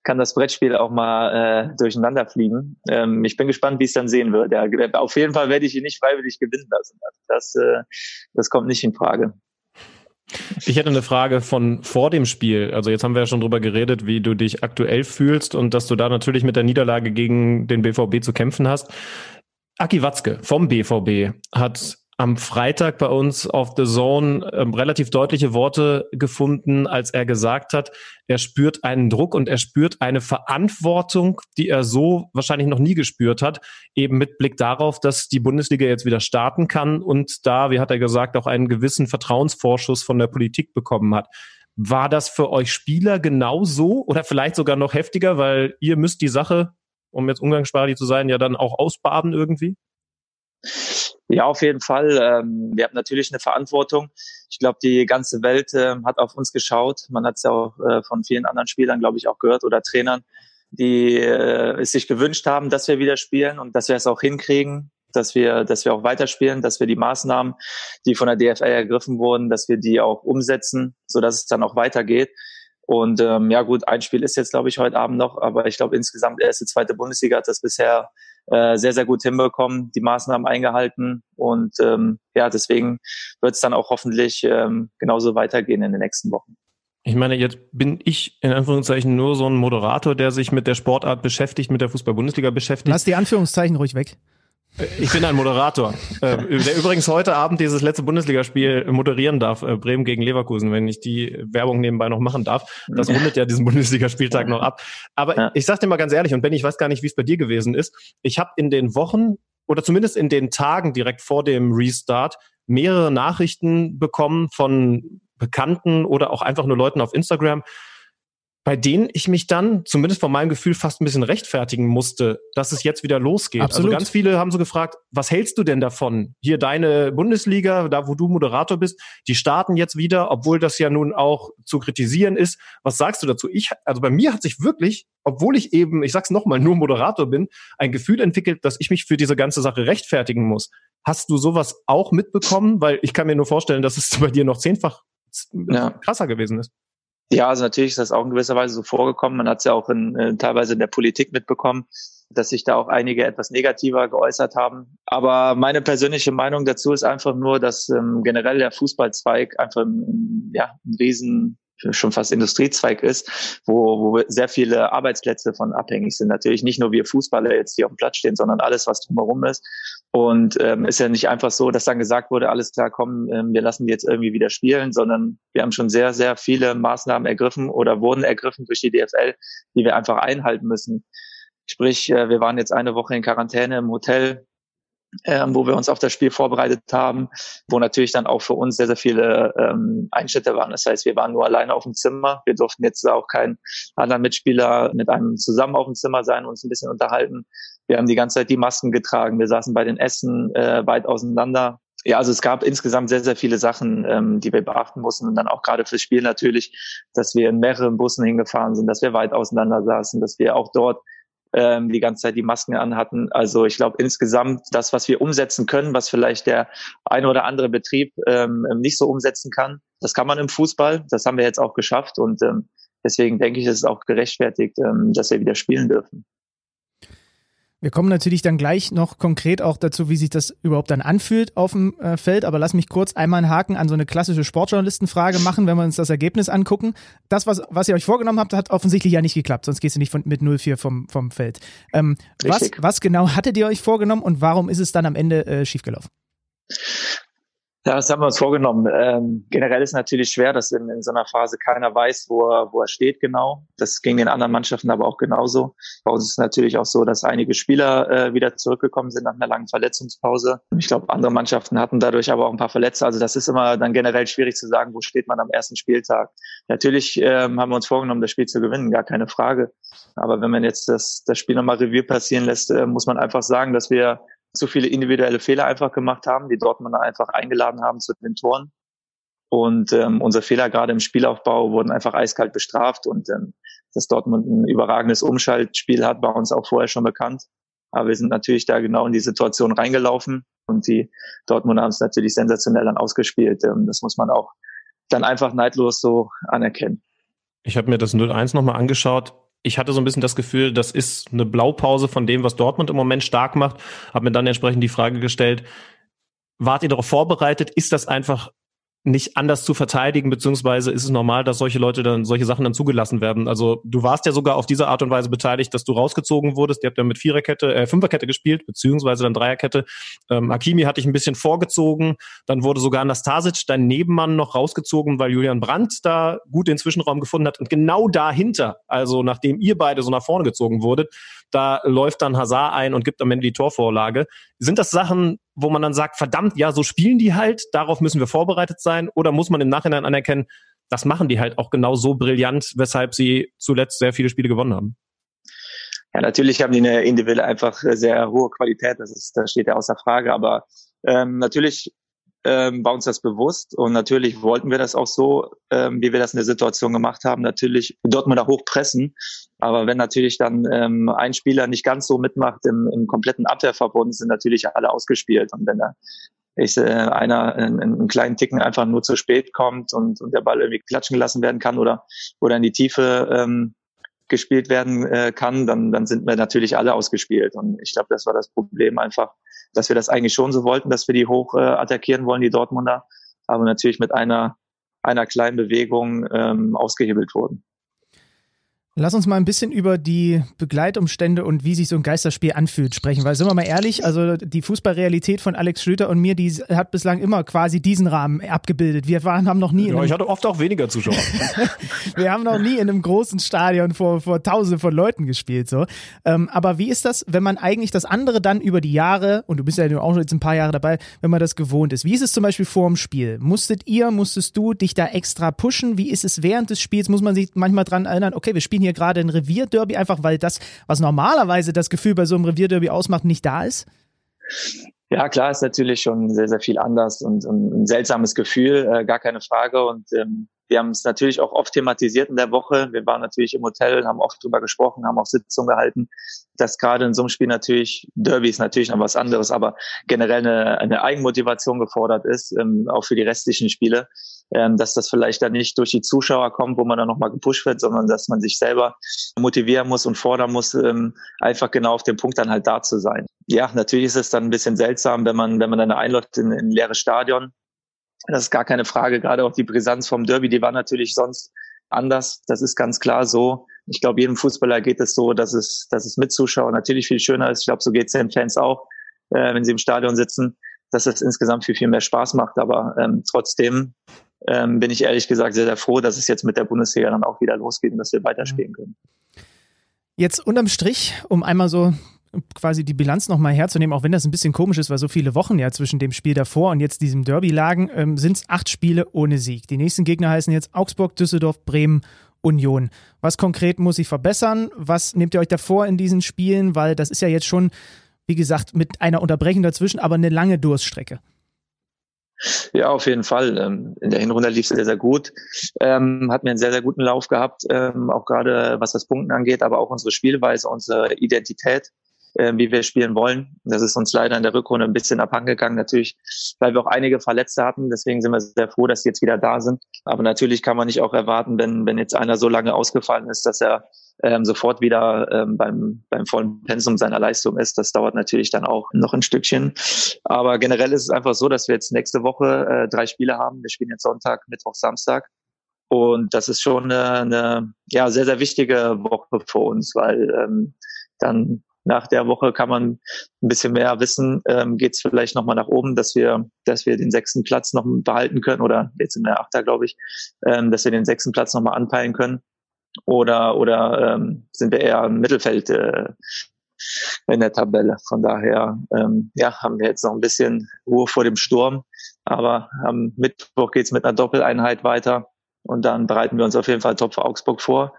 kann das Brettspiel auch mal äh, durcheinander fliegen. Ähm, ich bin gespannt, wie es dann sehen wird. Ja, auf jeden Fall werde ich ihn nicht freiwillig gewinnen lassen. Also das, äh, das kommt nicht in Frage. Ich hätte eine Frage von vor dem Spiel. Also jetzt haben wir ja schon drüber geredet, wie du dich aktuell fühlst und dass du da natürlich mit der Niederlage gegen den BVB zu kämpfen hast. Aki Watzke vom BVB hat am Freitag bei uns auf The Zone ähm, relativ deutliche Worte gefunden, als er gesagt hat, er spürt einen Druck und er spürt eine Verantwortung, die er so wahrscheinlich noch nie gespürt hat, eben mit Blick darauf, dass die Bundesliga jetzt wieder starten kann und da, wie hat er gesagt, auch einen gewissen Vertrauensvorschuss von der Politik bekommen hat. War das für euch Spieler genauso oder vielleicht sogar noch heftiger, weil ihr müsst die Sache, um jetzt umgangssprachlich zu sein, ja dann auch ausbaden irgendwie? Ja, auf jeden Fall. Ähm, wir haben natürlich eine Verantwortung. Ich glaube, die ganze Welt äh, hat auf uns geschaut. Man hat es ja auch äh, von vielen anderen Spielern, glaube ich, auch gehört oder Trainern, die äh, es sich gewünscht haben, dass wir wieder spielen und dass wir es auch hinkriegen, dass wir, dass wir auch weiterspielen, dass wir die Maßnahmen, die von der DFL ergriffen wurden, dass wir die auch umsetzen, so dass es dann auch weitergeht. Und ähm, ja gut, ein Spiel ist jetzt, glaube ich, heute Abend noch, aber ich glaube insgesamt erste, zweite Bundesliga hat das bisher äh, sehr, sehr gut hinbekommen, die Maßnahmen eingehalten. Und ähm, ja, deswegen wird es dann auch hoffentlich ähm, genauso weitergehen in den nächsten Wochen. Ich meine, jetzt bin ich in Anführungszeichen nur so ein Moderator, der sich mit der Sportart beschäftigt, mit der Fußball-Bundesliga beschäftigt. Lass die Anführungszeichen ruhig weg. Ich bin ein Moderator, äh, der übrigens heute Abend dieses letzte Bundesligaspiel moderieren darf, äh, Bremen gegen Leverkusen, wenn ich die Werbung nebenbei noch machen darf. Das rundet ja diesen Bundesligaspieltag noch ab. Aber ja. ich sag dir mal ganz ehrlich, und Benny, ich weiß gar nicht, wie es bei dir gewesen ist. Ich habe in den Wochen oder zumindest in den Tagen direkt vor dem Restart mehrere Nachrichten bekommen von Bekannten oder auch einfach nur Leuten auf Instagram, bei denen ich mich dann, zumindest von meinem Gefühl, fast ein bisschen rechtfertigen musste, dass es jetzt wieder losgeht. Also Absolut. Also ganz viele haben so gefragt, was hältst du denn davon? Hier deine Bundesliga, da wo du Moderator bist, die starten jetzt wieder, obwohl das ja nun auch zu kritisieren ist. Was sagst du dazu? Ich, also bei mir hat sich wirklich, obwohl ich eben, ich sag's nochmal, nur Moderator bin, ein Gefühl entwickelt, dass ich mich für diese ganze Sache rechtfertigen muss. Hast du sowas auch mitbekommen? Weil ich kann mir nur vorstellen, dass es [laughs] bei dir noch zehnfach ja. krasser gewesen ist. Ja, also natürlich ist das auch in gewisser Weise so vorgekommen. Man hat es ja auch in, äh, teilweise in der Politik mitbekommen, dass sich da auch einige etwas negativer geäußert haben. Aber meine persönliche Meinung dazu ist einfach nur, dass ähm, generell der Fußballzweig einfach ein, ja, ein riesen schon fast Industriezweig ist, wo, wo sehr viele Arbeitsplätze von abhängig sind. Natürlich nicht nur wir Fußballer jetzt, die auf dem Platz stehen, sondern alles, was drumherum ist. Und ähm, ist ja nicht einfach so, dass dann gesagt wurde, alles klar, komm, ähm, wir lassen die jetzt irgendwie wieder spielen, sondern wir haben schon sehr, sehr viele Maßnahmen ergriffen oder wurden ergriffen durch die DFL, die wir einfach einhalten müssen. Sprich, äh, wir waren jetzt eine Woche in Quarantäne im Hotel, ähm, wo wir uns auf das Spiel vorbereitet haben, wo natürlich dann auch für uns sehr, sehr viele ähm, Einschnitte waren. Das heißt, wir waren nur alleine auf dem Zimmer. Wir durften jetzt auch keinen anderen Mitspieler mit einem zusammen auf dem Zimmer sein, und uns ein bisschen unterhalten. Wir haben die ganze Zeit die Masken getragen. Wir saßen bei den Essen äh, weit auseinander. Ja, also es gab insgesamt sehr, sehr viele Sachen, ähm, die wir beachten mussten. Und dann auch gerade fürs Spiel natürlich, dass wir in mehreren Bussen hingefahren sind, dass wir weit auseinander saßen, dass wir auch dort ähm, die ganze Zeit die Masken anhatten. Also ich glaube insgesamt das, was wir umsetzen können, was vielleicht der eine oder andere Betrieb ähm, nicht so umsetzen kann, das kann man im Fußball. Das haben wir jetzt auch geschafft und ähm, deswegen denke ich, ist es auch gerechtfertigt, ähm, dass wir wieder spielen dürfen. Wir kommen natürlich dann gleich noch konkret auch dazu, wie sich das überhaupt dann anfühlt auf dem äh, Feld. Aber lass mich kurz einmal einen Haken an so eine klassische Sportjournalistenfrage machen, wenn wir uns das Ergebnis angucken. Das, was, was ihr euch vorgenommen habt, hat offensichtlich ja nicht geklappt, sonst gehst du nicht von, mit 0-4 vom, vom Feld. Ähm, was, was genau hattet ihr euch vorgenommen und warum ist es dann am Ende äh, schiefgelaufen? Ja, das haben wir uns vorgenommen. Ähm, generell ist natürlich schwer, dass in, in so einer Phase keiner weiß, wo er, wo er steht genau. Das ging den anderen Mannschaften aber auch genauso. Bei uns ist es natürlich auch so, dass einige Spieler äh, wieder zurückgekommen sind nach einer langen Verletzungspause. Ich glaube, andere Mannschaften hatten dadurch aber auch ein paar Verletzte. Also das ist immer dann generell schwierig zu sagen, wo steht man am ersten Spieltag. Natürlich ähm, haben wir uns vorgenommen, das Spiel zu gewinnen, gar keine Frage. Aber wenn man jetzt das, das Spiel nochmal Revue passieren lässt, äh, muss man einfach sagen, dass wir zu viele individuelle Fehler einfach gemacht haben, die Dortmunder einfach eingeladen haben zu den Toren. Und ähm, unsere Fehler gerade im Spielaufbau wurden einfach eiskalt bestraft und ähm, dass Dortmund ein überragendes Umschaltspiel hat, war uns auch vorher schon bekannt. Aber wir sind natürlich da genau in die Situation reingelaufen. Und die Dortmund haben es natürlich sensationell dann ausgespielt. Ähm, das muss man auch dann einfach neidlos so anerkennen. Ich habe mir das 0-1 nochmal angeschaut. Ich hatte so ein bisschen das Gefühl, das ist eine Blaupause von dem, was Dortmund im Moment stark macht. Habe mir dann entsprechend die Frage gestellt, wart ihr darauf vorbereitet? Ist das einfach nicht anders zu verteidigen, beziehungsweise ist es normal, dass solche Leute dann, solche Sachen dann zugelassen werden? Also du warst ja sogar auf diese Art und Weise beteiligt, dass du rausgezogen wurdest. Ihr habt ja mit Viererkette, äh, Fünferkette gespielt, beziehungsweise dann Dreierkette. Ähm, Hakimi hat dich ein bisschen vorgezogen. Dann wurde sogar Nastasic, dein Nebenmann, noch rausgezogen, weil Julian Brandt da gut den Zwischenraum gefunden hat. Und genau dahinter, also nachdem ihr beide so nach vorne gezogen wurdet, da läuft dann Hazard ein und gibt am Ende die Torvorlage. Sind das Sachen, wo man dann sagt, verdammt, ja, so spielen die halt, darauf müssen wir vorbereitet sein? Oder muss man im Nachhinein anerkennen, das machen die halt auch genau so brillant, weshalb sie zuletzt sehr viele Spiele gewonnen haben? Ja, natürlich haben die eine individuelle einfach sehr hohe Qualität, das ist, das steht ja außer Frage, aber ähm, natürlich ähm, war uns das bewusst und natürlich wollten wir das auch so, ähm, wie wir das in der Situation gemacht haben, natürlich Dortmund da hochpressen. Aber wenn natürlich dann ähm, ein Spieler nicht ganz so mitmacht im, im kompletten Abwehrverbund, sind natürlich alle ausgespielt. Und wenn da ich, äh, einer einen, einen kleinen Ticken einfach nur zu spät kommt und, und der Ball irgendwie klatschen gelassen werden kann oder, oder in die Tiefe ähm, gespielt werden äh, kann, dann, dann sind wir natürlich alle ausgespielt. Und ich glaube, das war das Problem einfach, dass wir das eigentlich schon so wollten, dass wir die hoch äh, attackieren wollen, die Dortmunder, aber natürlich mit einer, einer kleinen Bewegung ähm, ausgehebelt wurden. Lass uns mal ein bisschen über die Begleitumstände und wie sich so ein Geisterspiel anfühlt sprechen, weil sind wir mal ehrlich, also die Fußballrealität von Alex Schlüter und mir, die hat bislang immer quasi diesen Rahmen abgebildet. Wir waren, haben noch nie. Ja, ich hatte oft auch weniger Zuschauer. [laughs] wir haben noch nie in einem großen Stadion vor, vor Tausende von Leuten gespielt, so. Ähm, aber wie ist das, wenn man eigentlich das andere dann über die Jahre, und du bist ja auch schon jetzt ein paar Jahre dabei, wenn man das gewohnt ist? Wie ist es zum Beispiel vor dem Spiel? Musstet ihr, musstest du dich da extra pushen? Wie ist es während des Spiels? Muss man sich manchmal dran erinnern, okay, wir spielen hier hier gerade ein Revierderby, einfach weil das, was normalerweise das Gefühl bei so einem Revierderby ausmacht, nicht da ist? Ja, klar, ist natürlich schon sehr, sehr viel anders und, und ein seltsames Gefühl, äh, gar keine Frage. Und ähm, wir haben es natürlich auch oft thematisiert in der Woche. Wir waren natürlich im Hotel, haben oft drüber gesprochen, haben auch Sitzungen gehalten, dass gerade in so einem Spiel natürlich, Derby ist natürlich noch was anderes, aber generell eine, eine Eigenmotivation gefordert ist, ähm, auch für die restlichen Spiele ähm, dass das vielleicht dann nicht durch die Zuschauer kommt, wo man dann nochmal gepusht wird, sondern dass man sich selber motivieren muss und fordern muss, ähm, einfach genau auf dem Punkt dann halt da zu sein. Ja, natürlich ist es dann ein bisschen seltsam, wenn man, wenn man dann einläuft in, in ein leeres Stadion. Das ist gar keine Frage. Gerade auch die Brisanz vom Derby, die war natürlich sonst anders. Das ist ganz klar so. Ich glaube, jedem Fußballer geht es so, dass es, dass es mit Zuschauern natürlich viel schöner ist. Ich glaube, so geht es den Fans auch, äh, wenn sie im Stadion sitzen, dass es insgesamt viel, viel mehr Spaß macht. Aber ähm, trotzdem ähm, bin ich ehrlich gesagt sehr, sehr froh, dass es jetzt mit der Bundesliga dann auch wieder losgeht und dass wir weiterspielen können. Jetzt unterm Strich, um einmal so quasi die Bilanz nochmal herzunehmen, auch wenn das ein bisschen komisch ist, weil so viele Wochen ja zwischen dem Spiel davor und jetzt diesem Derby lagen, ähm, sind es acht Spiele ohne Sieg. Die nächsten Gegner heißen jetzt Augsburg, Düsseldorf, Bremen, Union. Was konkret muss ich verbessern? Was nehmt ihr euch davor in diesen Spielen? Weil das ist ja jetzt schon, wie gesagt, mit einer Unterbrechung dazwischen, aber eine lange Durststrecke. Ja, auf jeden Fall. Ähm, in der Hinrunde lief es sehr, sehr gut. Ähm, hat mir einen sehr, sehr guten Lauf gehabt, ähm, auch gerade was das Punkten angeht, aber auch unsere Spielweise, unsere Identität, äh, wie wir spielen wollen. Das ist uns leider in der Rückrunde ein bisschen abhandengegangen, natürlich, weil wir auch einige Verletzte hatten. Deswegen sind wir sehr froh, dass sie jetzt wieder da sind. Aber natürlich kann man nicht auch erwarten, wenn, wenn jetzt einer so lange ausgefallen ist, dass er ähm, sofort wieder ähm, beim, beim vollen Pensum seiner Leistung ist. Das dauert natürlich dann auch noch ein Stückchen. Aber generell ist es einfach so, dass wir jetzt nächste Woche äh, drei Spiele haben. Wir spielen jetzt Sonntag, Mittwoch, Samstag. Und das ist schon eine, eine ja, sehr, sehr wichtige Woche für uns, weil ähm, dann nach der Woche kann man ein bisschen mehr wissen, ähm, geht es vielleicht nochmal nach oben, dass wir, dass wir den sechsten Platz noch behalten können oder jetzt in der Achter, glaube ich, ähm, dass wir den sechsten Platz nochmal anpeilen können. Oder oder ähm, sind wir eher im Mittelfeld äh, in der Tabelle. Von daher ähm, ja, haben wir jetzt noch ein bisschen Ruhe vor dem Sturm, aber am Mittwoch geht's mit einer Doppeleinheit weiter und dann bereiten wir uns auf jeden Fall top für Augsburg vor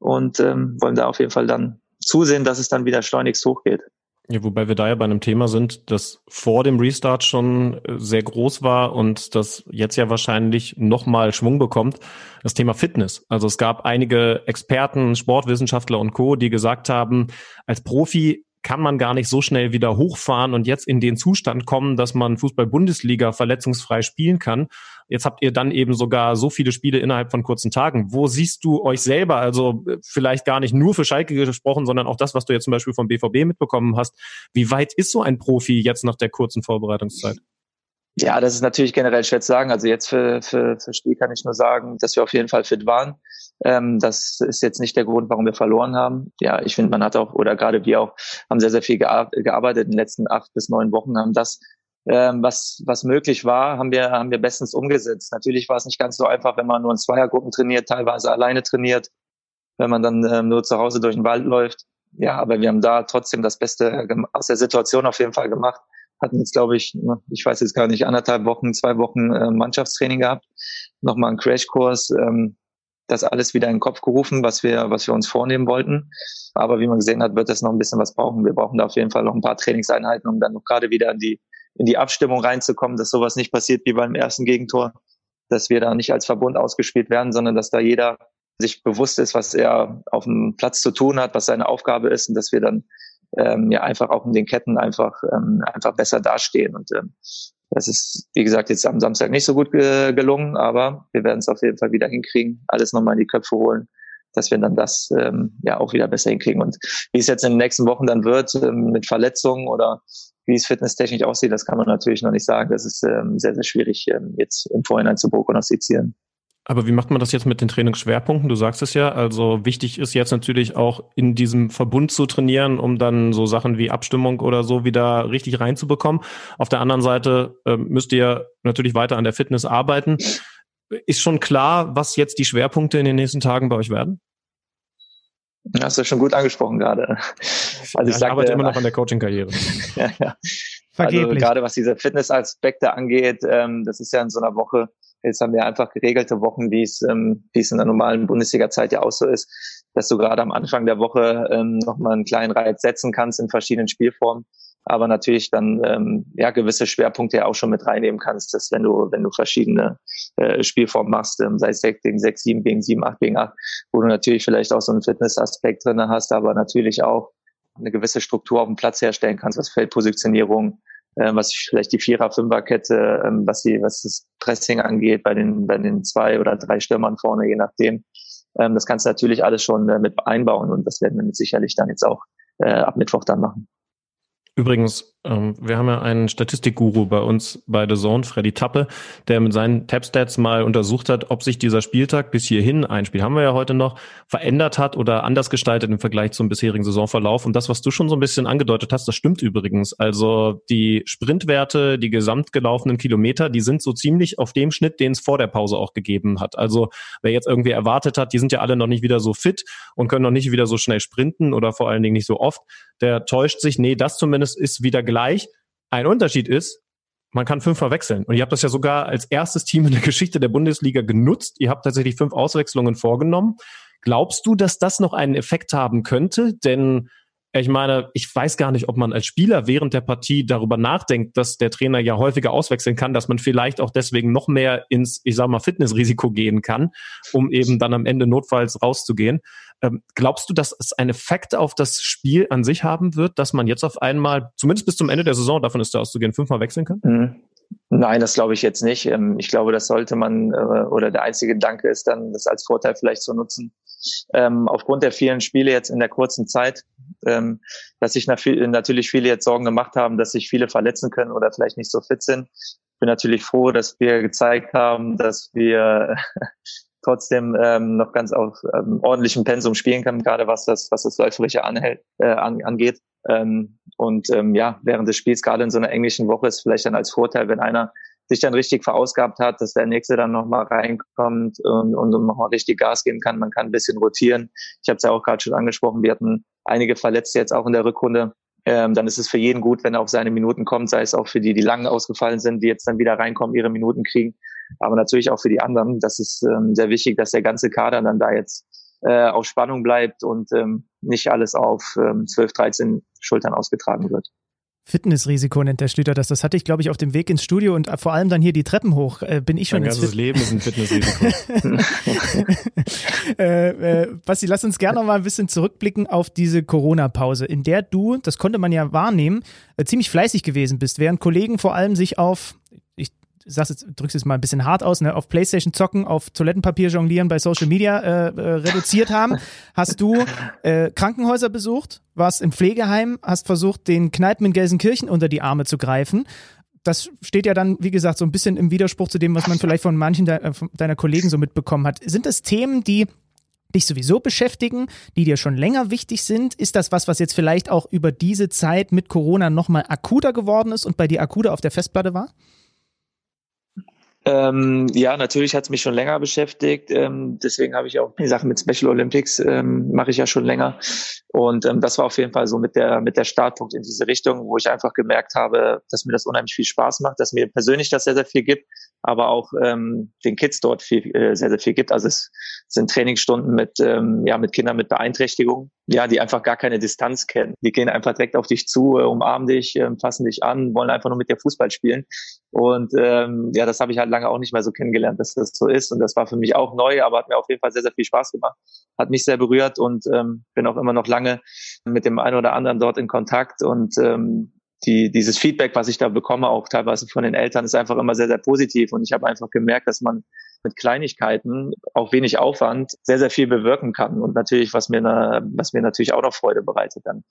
und ähm, wollen da auf jeden Fall dann zusehen, dass es dann wieder schleunigst hochgeht. Ja, wobei wir da ja bei einem Thema sind, das vor dem Restart schon äh, sehr groß war und das jetzt ja wahrscheinlich nochmal Schwung bekommt, das Thema Fitness. Also es gab einige Experten, Sportwissenschaftler und Co., die gesagt haben, als Profi kann man gar nicht so schnell wieder hochfahren und jetzt in den Zustand kommen, dass man Fußball-Bundesliga verletzungsfrei spielen kann. Jetzt habt ihr dann eben sogar so viele Spiele innerhalb von kurzen Tagen. Wo siehst du euch selber? Also äh, vielleicht gar nicht nur für Schalke gesprochen, sondern auch das, was du jetzt zum Beispiel vom BVB mitbekommen hast. Wie weit ist so ein Profi jetzt nach der kurzen Vorbereitungszeit? Ja, das ist natürlich generell schwer zu sagen. Also jetzt für, für, für Spiel kann ich nur sagen, dass wir auf jeden Fall fit waren. Ähm, das ist jetzt nicht der Grund, warum wir verloren haben. Ja, ich finde, man hat auch, oder gerade wir auch, haben sehr, sehr viel gearbeitet in den letzten acht bis neun Wochen, haben das, ähm, was, was möglich war, haben wir, haben wir bestens umgesetzt. Natürlich war es nicht ganz so einfach, wenn man nur in Zweiergruppen trainiert, teilweise alleine trainiert, wenn man dann ähm, nur zu Hause durch den Wald läuft. Ja, aber wir haben da trotzdem das Beste aus der Situation auf jeden Fall gemacht hatten jetzt, glaube ich, ich weiß jetzt gar nicht, anderthalb Wochen, zwei Wochen äh, Mannschaftstraining gehabt, nochmal einen Crashkurs, ähm, das alles wieder in den Kopf gerufen, was wir, was wir uns vornehmen wollten. Aber wie man gesehen hat, wird das noch ein bisschen was brauchen. Wir brauchen da auf jeden Fall noch ein paar Trainingseinheiten, um dann gerade wieder in die, in die Abstimmung reinzukommen, dass sowas nicht passiert wie beim ersten Gegentor, dass wir da nicht als Verbund ausgespielt werden, sondern dass da jeder sich bewusst ist, was er auf dem Platz zu tun hat, was seine Aufgabe ist und dass wir dann ähm, ja einfach auch in den Ketten einfach ähm, einfach besser dastehen. Und ähm, das ist, wie gesagt, jetzt am Samstag nicht so gut ge gelungen, aber wir werden es auf jeden Fall wieder hinkriegen, alles nochmal in die Köpfe holen, dass wir dann das ähm, ja auch wieder besser hinkriegen. Und wie es jetzt in den nächsten Wochen dann wird, ähm, mit Verletzungen oder wie es fitnesstechnisch aussieht, das kann man natürlich noch nicht sagen. Das ist ähm, sehr, sehr schwierig ähm, jetzt im Vorhinein zu prognostizieren. Aber wie macht man das jetzt mit den Trainingsschwerpunkten? Du sagst es ja, also wichtig ist jetzt natürlich auch in diesem Verbund zu trainieren, um dann so Sachen wie Abstimmung oder so wieder richtig reinzubekommen. Auf der anderen Seite äh, müsst ihr natürlich weiter an der Fitness arbeiten. Ist schon klar, was jetzt die Schwerpunkte in den nächsten Tagen bei euch werden? Hast du schon gut angesprochen gerade. Also ich, ich arbeite immer noch an der Coaching-Karriere. [laughs] ja, ja. Also gerade was diese Fitnessaspekte angeht, ähm, das ist ja in so einer Woche Jetzt haben wir einfach geregelte Wochen, wie es, ähm, wie es in der normalen Bundesliga-Zeit ja auch so ist, dass du gerade am Anfang der Woche ähm, nochmal einen kleinen Reiz setzen kannst in verschiedenen Spielformen, aber natürlich dann ähm, ja gewisse Schwerpunkte auch schon mit reinnehmen kannst, dass wenn du wenn du verschiedene äh, Spielformen machst, ähm, sei es 6 gegen 6, 7 gegen 7, 8 gegen 8, wo du natürlich vielleicht auch so einen Fitnessaspekt drinne hast, aber natürlich auch eine gewisse Struktur auf dem Platz herstellen kannst, was Feldpositionierung, äh, was vielleicht die Vierer, Fünferkette, ähm, was die, was das Pressing angeht, bei den, bei den zwei oder drei Stürmern vorne, je nachdem. Ähm, das kannst du natürlich alles schon äh, mit einbauen und das werden wir mit sicherlich dann jetzt auch äh, ab Mittwoch dann machen. Übrigens, ähm, wir haben ja einen Statistikguru bei uns bei The Zone, Freddy Tappe, der mit seinen Tapstats mal untersucht hat, ob sich dieser Spieltag bis hierhin, ein Spiel haben wir ja heute noch, verändert hat oder anders gestaltet im Vergleich zum bisherigen Saisonverlauf. Und das, was du schon so ein bisschen angedeutet hast, das stimmt übrigens. Also die Sprintwerte, die gesamt gelaufenen Kilometer, die sind so ziemlich auf dem Schnitt, den es vor der Pause auch gegeben hat. Also wer jetzt irgendwie erwartet hat, die sind ja alle noch nicht wieder so fit und können noch nicht wieder so schnell sprinten oder vor allen Dingen nicht so oft, der täuscht sich. Nee, das zumindest ist wieder gleich. Ein Unterschied ist, man kann fünf verwechseln. Und ihr habt das ja sogar als erstes Team in der Geschichte der Bundesliga genutzt. Ihr habt tatsächlich fünf Auswechslungen vorgenommen. Glaubst du, dass das noch einen Effekt haben könnte? Denn ich meine, ich weiß gar nicht, ob man als Spieler während der Partie darüber nachdenkt, dass der Trainer ja häufiger auswechseln kann, dass man vielleicht auch deswegen noch mehr ins, ich sag mal, Fitnessrisiko gehen kann, um eben dann am Ende notfalls rauszugehen. Ähm, glaubst du, dass es einen Effekt auf das Spiel an sich haben wird, dass man jetzt auf einmal, zumindest bis zum Ende der Saison, davon ist da auszugehen, fünfmal wechseln kann? Mhm. Nein, das glaube ich jetzt nicht. Ähm, ich glaube, das sollte man, äh, oder der einzige Gedanke ist dann, das als Vorteil vielleicht zu nutzen. Ähm, aufgrund der vielen Spiele jetzt in der kurzen Zeit, ähm, dass sich natürlich viele jetzt Sorgen gemacht haben, dass sich viele verletzen können oder vielleicht nicht so fit sind. Ich bin natürlich froh, dass wir gezeigt haben, dass wir trotzdem ähm, noch ganz auf ähm, ordentlichem Pensum spielen können, gerade was das, was das Läuferische anhält, äh, an, angeht. Ähm, und ähm, ja, während des Spiels, gerade in so einer englischen Woche, ist vielleicht dann als Vorteil, wenn einer sich dann richtig verausgabt hat, dass der nächste dann nochmal reinkommt und, und nochmal richtig Gas geben kann. Man kann ein bisschen rotieren. Ich habe es ja auch gerade schon angesprochen, wir hatten einige Verletzte jetzt auch in der Rückrunde. Ähm, dann ist es für jeden gut, wenn er auf seine Minuten kommt, sei es auch für die, die lang ausgefallen sind, die jetzt dann wieder reinkommen, ihre Minuten kriegen. Aber natürlich auch für die anderen. Das ist ähm, sehr wichtig, dass der ganze Kader dann da jetzt äh, auf Spannung bleibt und ähm, nicht alles auf ähm, 12, 13 Schultern ausgetragen wird. Fitnessrisiko nennt der Schlüter das. Das hatte ich, glaube ich, auf dem Weg ins Studio und vor allem dann hier die Treppen hoch. Äh, bin ich schon Mein ganzes Fit Leben ist ein Fitnessrisiko. [laughs] äh, äh, Basti, lass uns gerne noch mal ein bisschen zurückblicken auf diese Corona-Pause, in der du, das konnte man ja wahrnehmen, äh, ziemlich fleißig gewesen bist, während Kollegen vor allem sich auf sag's jetzt, drückst es mal ein bisschen hart aus, ne, auf Playstation zocken, auf Toilettenpapier jonglieren bei Social Media äh, äh, reduziert haben, hast du äh, Krankenhäuser besucht, warst im Pflegeheim, hast versucht, den Kneipen in Gelsenkirchen unter die Arme zu greifen. Das steht ja dann, wie gesagt, so ein bisschen im Widerspruch zu dem, was man vielleicht von manchen de äh, deiner Kollegen so mitbekommen hat. Sind das Themen, die dich sowieso beschäftigen, die dir schon länger wichtig sind? Ist das was, was jetzt vielleicht auch über diese Zeit mit Corona nochmal akuter geworden ist und bei dir akuter auf der Festplatte war? Ähm, ja, natürlich hat es mich schon länger beschäftigt. Ähm, deswegen habe ich auch die Sachen mit Special Olympics ähm, mache ich ja schon länger. Und ähm, das war auf jeden Fall so mit der mit der Startpunkt in diese Richtung, wo ich einfach gemerkt habe, dass mir das unheimlich viel Spaß macht, dass mir persönlich das sehr sehr viel gibt, aber auch ähm, den Kids dort viel, äh, sehr sehr viel gibt. Also es sind Trainingsstunden mit ähm, ja mit Kindern mit Beeinträchtigung, ja, die einfach gar keine Distanz kennen. Die gehen einfach direkt auf dich zu, äh, umarmen dich, äh, fassen dich an, wollen einfach nur mit dir Fußball spielen. Und ähm, ja, das habe ich halt lange auch nicht mehr so kennengelernt, dass das so ist. Und das war für mich auch neu, aber hat mir auf jeden Fall sehr, sehr viel Spaß gemacht. Hat mich sehr berührt und ähm, bin auch immer noch lange mit dem einen oder anderen dort in Kontakt. Und ähm, die, dieses Feedback, was ich da bekomme, auch teilweise von den Eltern, ist einfach immer sehr, sehr positiv. Und ich habe einfach gemerkt, dass man mit Kleinigkeiten, auch wenig Aufwand, sehr, sehr viel bewirken kann. Und natürlich, was mir, eine, was mir natürlich auch noch Freude bereitet dann.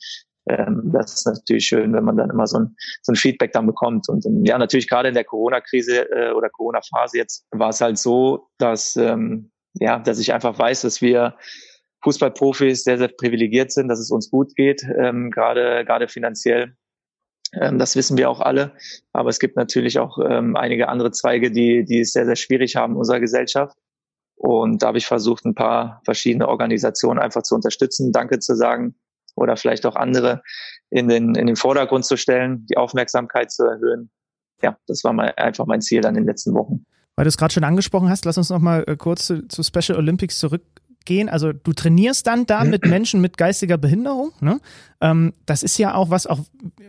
Ähm, das ist natürlich schön, wenn man dann immer so ein, so ein Feedback dann bekommt. Und ja, natürlich gerade in der Corona-Krise äh, oder Corona-Phase jetzt war es halt so, dass, ähm, ja, dass ich einfach weiß, dass wir Fußballprofis sehr, sehr privilegiert sind, dass es uns gut geht, ähm, gerade, gerade finanziell. Ähm, das wissen wir auch alle. Aber es gibt natürlich auch ähm, einige andere Zweige, die, die es sehr, sehr schwierig haben in unserer Gesellschaft. Und da habe ich versucht, ein paar verschiedene Organisationen einfach zu unterstützen, Danke zu sagen oder vielleicht auch andere in den, in den Vordergrund zu stellen, die Aufmerksamkeit zu erhöhen. Ja, das war mal einfach mein Ziel dann in den letzten Wochen. Weil du es gerade schon angesprochen hast, lass uns noch mal äh, kurz zu, zu Special Olympics zurück gehen. Also du trainierst dann da mit Menschen mit geistiger Behinderung. Ne? Ähm, das ist ja auch was, auch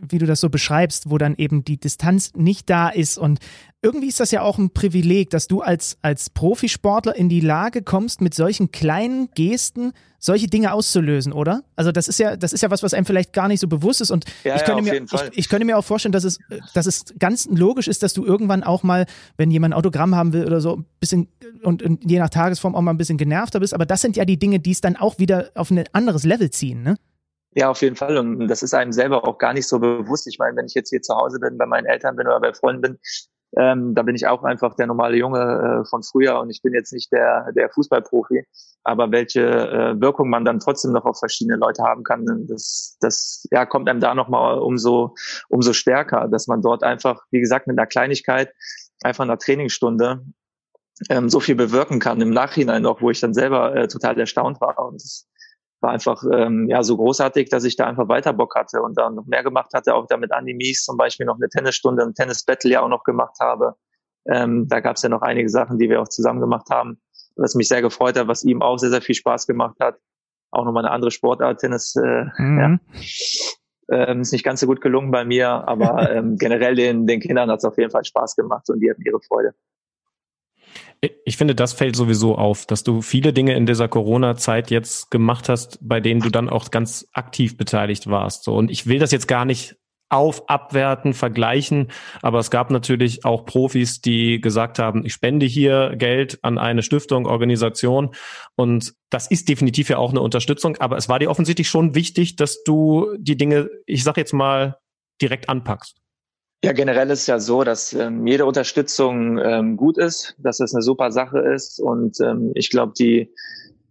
wie du das so beschreibst, wo dann eben die Distanz nicht da ist. Und irgendwie ist das ja auch ein Privileg, dass du als, als Profisportler in die Lage kommst, mit solchen kleinen Gesten solche Dinge auszulösen, oder? Also das ist ja, das ist ja was, was einem vielleicht gar nicht so bewusst ist. Und ja, ich, könnte ja, mir, ich, ich, könnte mir auch vorstellen, dass es, dass es ganz logisch ist, dass du irgendwann auch mal, wenn jemand ein Autogramm haben will oder so, ein bisschen und, und je nach Tagesform auch mal ein bisschen genervter bist. Aber das sind ja die Dinge, die es dann auch wieder auf ein anderes Level ziehen, ne? Ja, auf jeden Fall. Und das ist einem selber auch gar nicht so bewusst. Ich meine, wenn ich jetzt hier zu Hause bin, bei meinen Eltern bin oder bei Freunden bin, ähm, da bin ich auch einfach der normale Junge äh, von früher und ich bin jetzt nicht der, der Fußballprofi. Aber welche äh, Wirkung man dann trotzdem noch auf verschiedene Leute haben kann, das, das ja, kommt einem da nochmal umso, umso stärker, dass man dort einfach, wie gesagt, mit einer Kleinigkeit, einfach einer Trainingsstunde ähm, so viel bewirken kann im Nachhinein noch, wo ich dann selber äh, total erstaunt war. Und das, war einfach ähm, ja so großartig, dass ich da einfach weiter Bock hatte und dann noch mehr gemacht hatte, auch damit Andi Mies zum Beispiel noch eine Tennisstunde, ein Tennis-Battle ja auch noch gemacht habe. Ähm, da gab es ja noch einige Sachen, die wir auch zusammen gemacht haben, was mich sehr gefreut hat, was ihm auch sehr, sehr viel Spaß gemacht hat. Auch nochmal eine andere Sportart, Tennis, äh, mhm. ja. Ähm, ist nicht ganz so gut gelungen bei mir, aber [laughs] ähm, generell den, den Kindern hat es auf jeden Fall Spaß gemacht und die hatten ihre Freude. Ich finde, das fällt sowieso auf, dass du viele Dinge in dieser Corona-Zeit jetzt gemacht hast, bei denen du dann auch ganz aktiv beteiligt warst. So, und ich will das jetzt gar nicht auf, abwerten, vergleichen, aber es gab natürlich auch Profis, die gesagt haben, ich spende hier Geld an eine Stiftung, Organisation und das ist definitiv ja auch eine Unterstützung, aber es war dir offensichtlich schon wichtig, dass du die Dinge, ich sag jetzt mal, direkt anpackst. Ja, generell ist es ja so, dass ähm, jede Unterstützung ähm, gut ist, dass es eine super Sache ist. Und ähm, ich glaube, die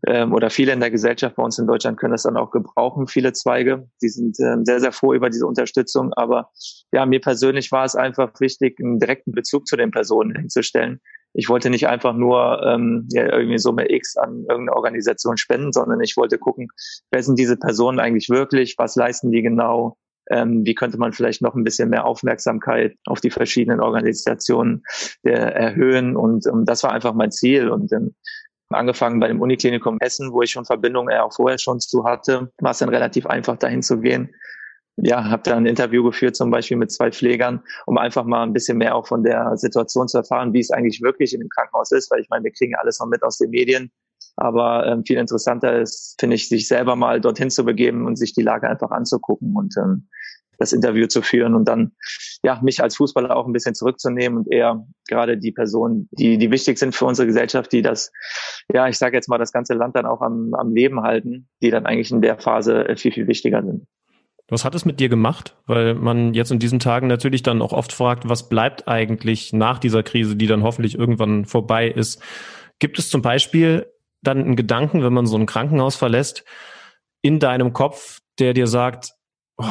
ähm, oder viele in der Gesellschaft bei uns in Deutschland können das dann auch gebrauchen, viele Zweige. Die sind ähm, sehr, sehr froh über diese Unterstützung. Aber ja, mir persönlich war es einfach wichtig, einen direkten Bezug zu den Personen hinzustellen. Ich wollte nicht einfach nur ähm, ja, irgendwie Summe X an irgendeine Organisation spenden, sondern ich wollte gucken, wer sind diese Personen eigentlich wirklich, was leisten die genau, ähm, wie könnte man vielleicht noch ein bisschen mehr Aufmerksamkeit auf die verschiedenen Organisationen äh, erhöhen. Und ähm, das war einfach mein Ziel. Und ähm, angefangen bei dem Uniklinikum Essen, wo ich schon Verbindungen auch vorher schon zu hatte, war es dann relativ einfach, dahin zu gehen. Ja, habe da ein Interview geführt, zum Beispiel mit zwei Pflegern, um einfach mal ein bisschen mehr auch von der Situation zu erfahren, wie es eigentlich wirklich in dem Krankenhaus ist, weil ich meine, wir kriegen alles noch mit aus den Medien. Aber ähm, viel interessanter ist, finde ich, sich selber mal dorthin zu begeben und sich die Lage einfach anzugucken und ähm, das Interview zu führen und dann ja mich als Fußballer auch ein bisschen zurückzunehmen und eher gerade die Personen, die die wichtig sind für unsere Gesellschaft, die das ja ich sage jetzt mal das ganze Land dann auch am, am Leben halten, die dann eigentlich in der Phase viel viel wichtiger sind. Was hat es mit dir gemacht? Weil man jetzt in diesen Tagen natürlich dann auch oft fragt, was bleibt eigentlich nach dieser Krise, die dann hoffentlich irgendwann vorbei ist. Gibt es zum Beispiel dann einen Gedanken, wenn man so ein Krankenhaus verlässt, in deinem Kopf, der dir sagt, oh,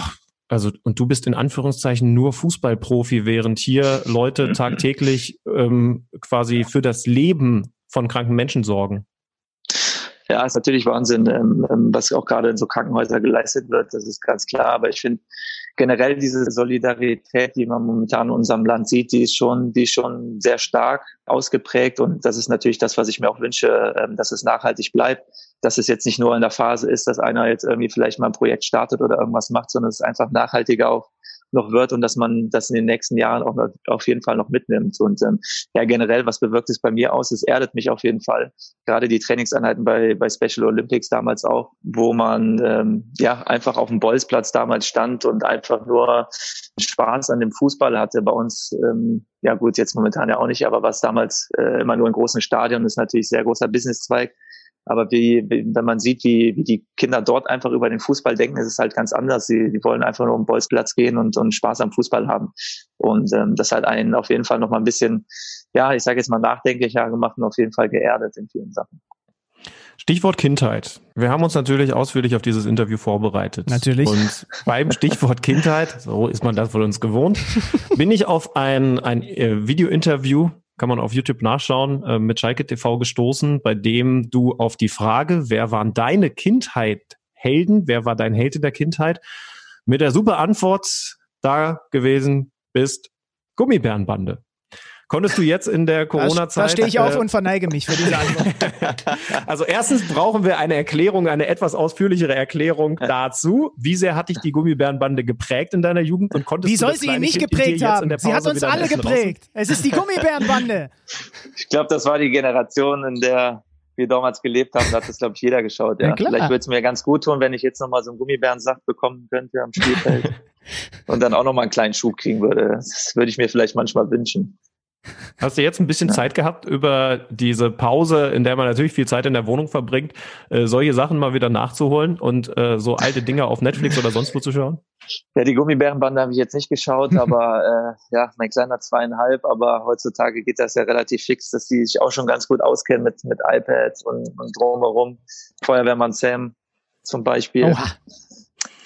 also und du bist in Anführungszeichen nur Fußballprofi, während hier Leute [laughs] tagtäglich ähm, quasi für das Leben von kranken Menschen sorgen. Ja, ist natürlich Wahnsinn, ähm, ähm, was auch gerade in so Krankenhäusern geleistet wird. Das ist ganz klar. Aber ich finde generell diese Solidarität, die man momentan in unserem Land sieht, die ist schon, die ist schon sehr stark ausgeprägt. Und das ist natürlich das, was ich mir auch wünsche, ähm, dass es nachhaltig bleibt. Dass es jetzt nicht nur in der Phase ist, dass einer jetzt irgendwie vielleicht mal ein Projekt startet oder irgendwas macht, sondern es einfach nachhaltiger auch noch wird und dass man das in den nächsten Jahren auch noch, auf jeden Fall noch mitnimmt. Und ähm, ja, generell, was bewirkt es bei mir aus? Es erdet mich auf jeden Fall. Gerade die Trainingseinheiten bei, bei Special Olympics damals auch, wo man ähm, ja einfach auf dem Bolzplatz damals stand und einfach nur Spaß an dem Fußball hatte. Bei uns, ähm, ja gut, jetzt momentan ja auch nicht, aber was damals äh, immer nur in großen Stadien ist natürlich sehr großer Businesszweig. Aber wie, wenn man sieht, wie, wie die Kinder dort einfach über den Fußball denken, ist es halt ganz anders. Sie, die wollen einfach nur um Bolzplatz gehen und, und Spaß am Fußball haben. Und ähm, das hat einen auf jeden Fall noch mal ein bisschen, ja, ich sage jetzt mal nachdenklicher gemacht und auf jeden Fall geerdet in vielen Sachen. Stichwort Kindheit. Wir haben uns natürlich ausführlich auf dieses Interview vorbereitet. Natürlich. Und beim Stichwort Kindheit, so ist man das von uns gewohnt, bin ich auf ein, ein äh, Video-Interview kann man auf YouTube nachschauen, äh, mit Schalke TV gestoßen, bei dem du auf die Frage, wer waren deine Kindheit Helden, wer war dein Held in der Kindheit, mit der super Antwort da gewesen bist, Gummibärenbande. Konntest du jetzt in der Corona-Zeit. Da, da stehe ich auf äh, und verneige mich für diese Antwort. [laughs] also erstens brauchen wir eine Erklärung, eine etwas ausführlichere Erklärung dazu. Wie sehr hat dich die Gummibärenbande geprägt in deiner Jugend und konntest Wie soll sie ihn nicht geprägt haben? Sie hat uns alle geprägt. Raus? Es ist die Gummibärenbande. ich glaube, das war die Generation, in der wir damals gelebt haben, da hat das, glaube ich, jeder geschaut. Ja. ja Vielleicht würde es mir ganz gut tun, wenn ich jetzt nochmal so einen Gummibärensaft bekommen könnte am Spielfeld [laughs] und dann auch nochmal einen kleinen Schub kriegen würde. Das würde ich mir vielleicht manchmal wünschen. Hast du jetzt ein bisschen ja. Zeit gehabt, über diese Pause, in der man natürlich viel Zeit in der Wohnung verbringt, äh, solche Sachen mal wieder nachzuholen und äh, so alte Dinge auf Netflix oder sonst wo zu schauen? Ja, die Gummibärenbande habe ich jetzt nicht geschaut, [laughs] aber äh, ja, mein kleiner zweieinhalb, aber heutzutage geht das ja relativ fix, dass die sich auch schon ganz gut auskennen mit, mit iPads und, und drumherum. Feuerwehrmann Sam zum Beispiel. Oha.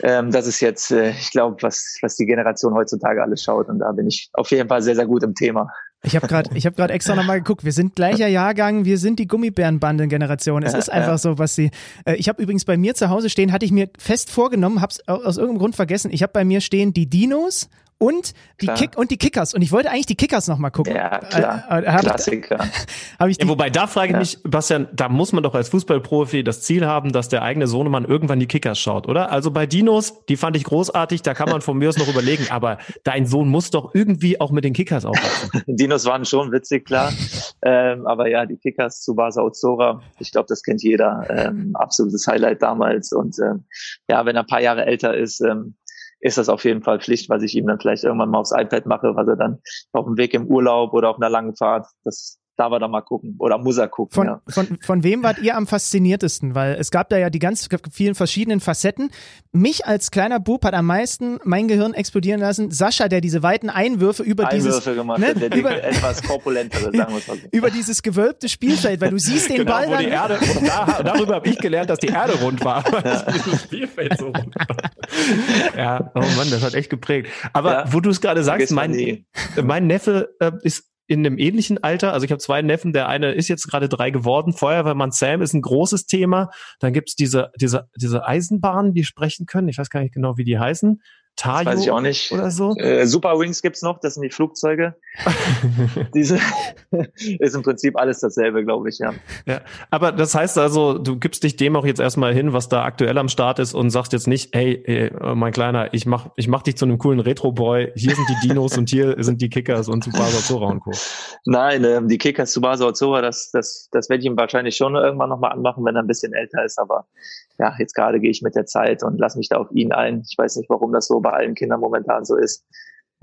Ähm, das ist jetzt, äh, ich glaube, was, was die Generation heutzutage alles schaut. Und da bin ich auf jeden Fall sehr, sehr gut im Thema. Ich habe gerade ich hab grad extra nochmal geguckt. Wir sind gleicher Jahrgang, wir sind die Gummibärenbanden-Generation. Es ist einfach so, was sie. Äh, ich habe übrigens bei mir zu Hause stehen, hatte ich mir fest vorgenommen, habe es aus irgendeinem Grund vergessen. Ich habe bei mir stehen die Dinos und die Kick und die Kickers. Und ich wollte eigentlich die Kickers nochmal gucken. Ja, klar. Äh, äh, Klassiker. [laughs] Ich, ich ja, wobei, da frage ich ja. mich, Bastian, da muss man doch als Fußballprofi das Ziel haben, dass der eigene Sohnemann irgendwann die Kickers schaut, oder? Also bei Dinos, die fand ich großartig, da kann man von mir aus noch überlegen, aber dein Sohn muss doch irgendwie auch mit den Kickers aufwachsen. [laughs] Dinos waren schon witzig, klar. Ähm, aber ja, die Kickers zu Basa Ozora, ich glaube, das kennt jeder. Ähm, absolutes Highlight damals. Und ähm, ja, wenn er ein paar Jahre älter ist, ähm, ist das auf jeden Fall Pflicht, was ich ihm dann vielleicht irgendwann mal aufs iPad mache, was er dann auf dem Weg im Urlaub oder auf einer langen Fahrt, das darf er doch mal gucken oder muss er gucken. Von, ja. von, von wem wart ihr am fasziniertesten? Weil es gab da ja die ganz vielen verschiedenen Facetten. Mich als kleiner Bub hat am meisten mein Gehirn explodieren lassen. Sascha, der diese weiten Einwürfe über Einwürfe dieses gemacht, ne, der über, etwas korpulentere, sagen wir mal so. über dieses gewölbte Spielfeld, weil du siehst den genau, Ball dann. Die Erde, da, darüber habe ich gelernt, dass die Erde rund war. [laughs] Ja. Spielfeld so rund war. Ja, oh Mann, das hat echt geprägt. Aber ja, wo du es gerade sagst, mein, mein Neffe äh, ist in einem ähnlichen Alter. Also ich habe zwei Neffen, der eine ist jetzt gerade drei geworden. Feuerwehrmann Sam ist ein großes Thema. Dann gibt's diese, diese, diese Eisenbahnen, die sprechen können. Ich weiß gar nicht genau, wie die heißen. Tayo weiß ich auch nicht. oder so? Äh, Super Wings gibt's noch, das sind die Flugzeuge. [laughs] Diese [laughs] ist im Prinzip alles dasselbe, glaube ich, ja. Ja, aber das heißt also, du gibst dich dem auch jetzt erstmal hin, was da aktuell am Start ist und sagst jetzt nicht, hey, ey, mein Kleiner, ich mach, ich mach dich zu einem coolen Retro-Boy, hier sind die Dinos [laughs] und hier sind die Kickers und Tsubasa Zora und Co. Nein, ähm, die Kickers Tsubasa Ozora, das, das, das werde ich ihm wahrscheinlich schon irgendwann nochmal anmachen, wenn er ein bisschen älter ist, aber ja, jetzt gerade gehe ich mit der Zeit und lass mich da auf ihn ein. Ich weiß nicht, warum das so bei allen Kindern momentan so ist.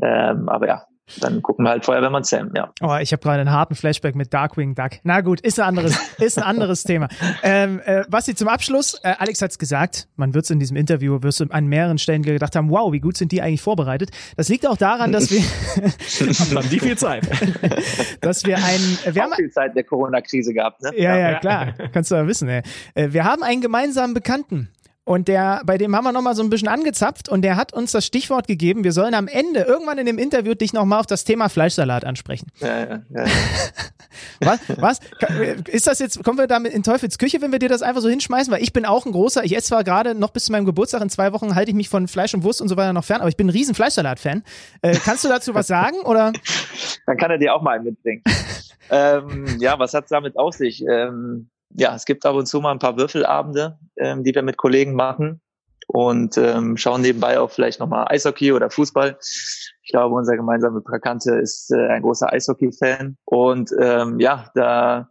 Ähm, aber ja, dann gucken wir halt Feuerwehrmann Sam, ja. Oh, ich habe gerade einen harten Flashback mit Darkwing Duck. Na gut, ist ein anderes, [laughs] ist ein anderes Thema. Ähm, äh, Basti, zum Abschluss, äh, Alex hat's gesagt, man wird es in diesem Interview, wirst du an mehreren Stellen gedacht haben, wow, wie gut sind die eigentlich vorbereitet. Das liegt auch daran, dass wir [laughs] Haben die viel Zeit? [laughs] dass wir einen, wir haben Auch viel Zeit in der Corona-Krise gehabt, ne? Ja, ja, klar. Kannst du ja wissen. Ey. Äh, Wir haben einen gemeinsamen Bekannten. Und der, bei dem haben wir nochmal so ein bisschen angezapft und der hat uns das Stichwort gegeben, wir sollen am Ende, irgendwann in dem Interview, dich nochmal auf das Thema Fleischsalat ansprechen. Ja, ja, ja. [laughs] Was? Was? Ist das jetzt, kommen wir damit in Teufels Küche, wenn wir dir das einfach so hinschmeißen? Weil ich bin auch ein großer, ich esse zwar gerade noch bis zu meinem Geburtstag, in zwei Wochen halte ich mich von Fleisch und Wurst und so weiter noch fern, aber ich bin ein riesen Fleischsalat-Fan. Äh, kannst du dazu was sagen oder? [laughs] Dann kann er dir auch mal einen mitbringen. [laughs] ähm, ja, was hat's damit auf sich? Ähm, ja, es gibt ab und zu mal ein paar Würfelabende, ähm, die wir mit Kollegen machen und ähm, schauen nebenbei auch vielleicht nochmal Eishockey oder Fußball. Ich glaube, unser gemeinsamer Prakante ist äh, ein großer Eishockey-Fan. Und ähm, ja, da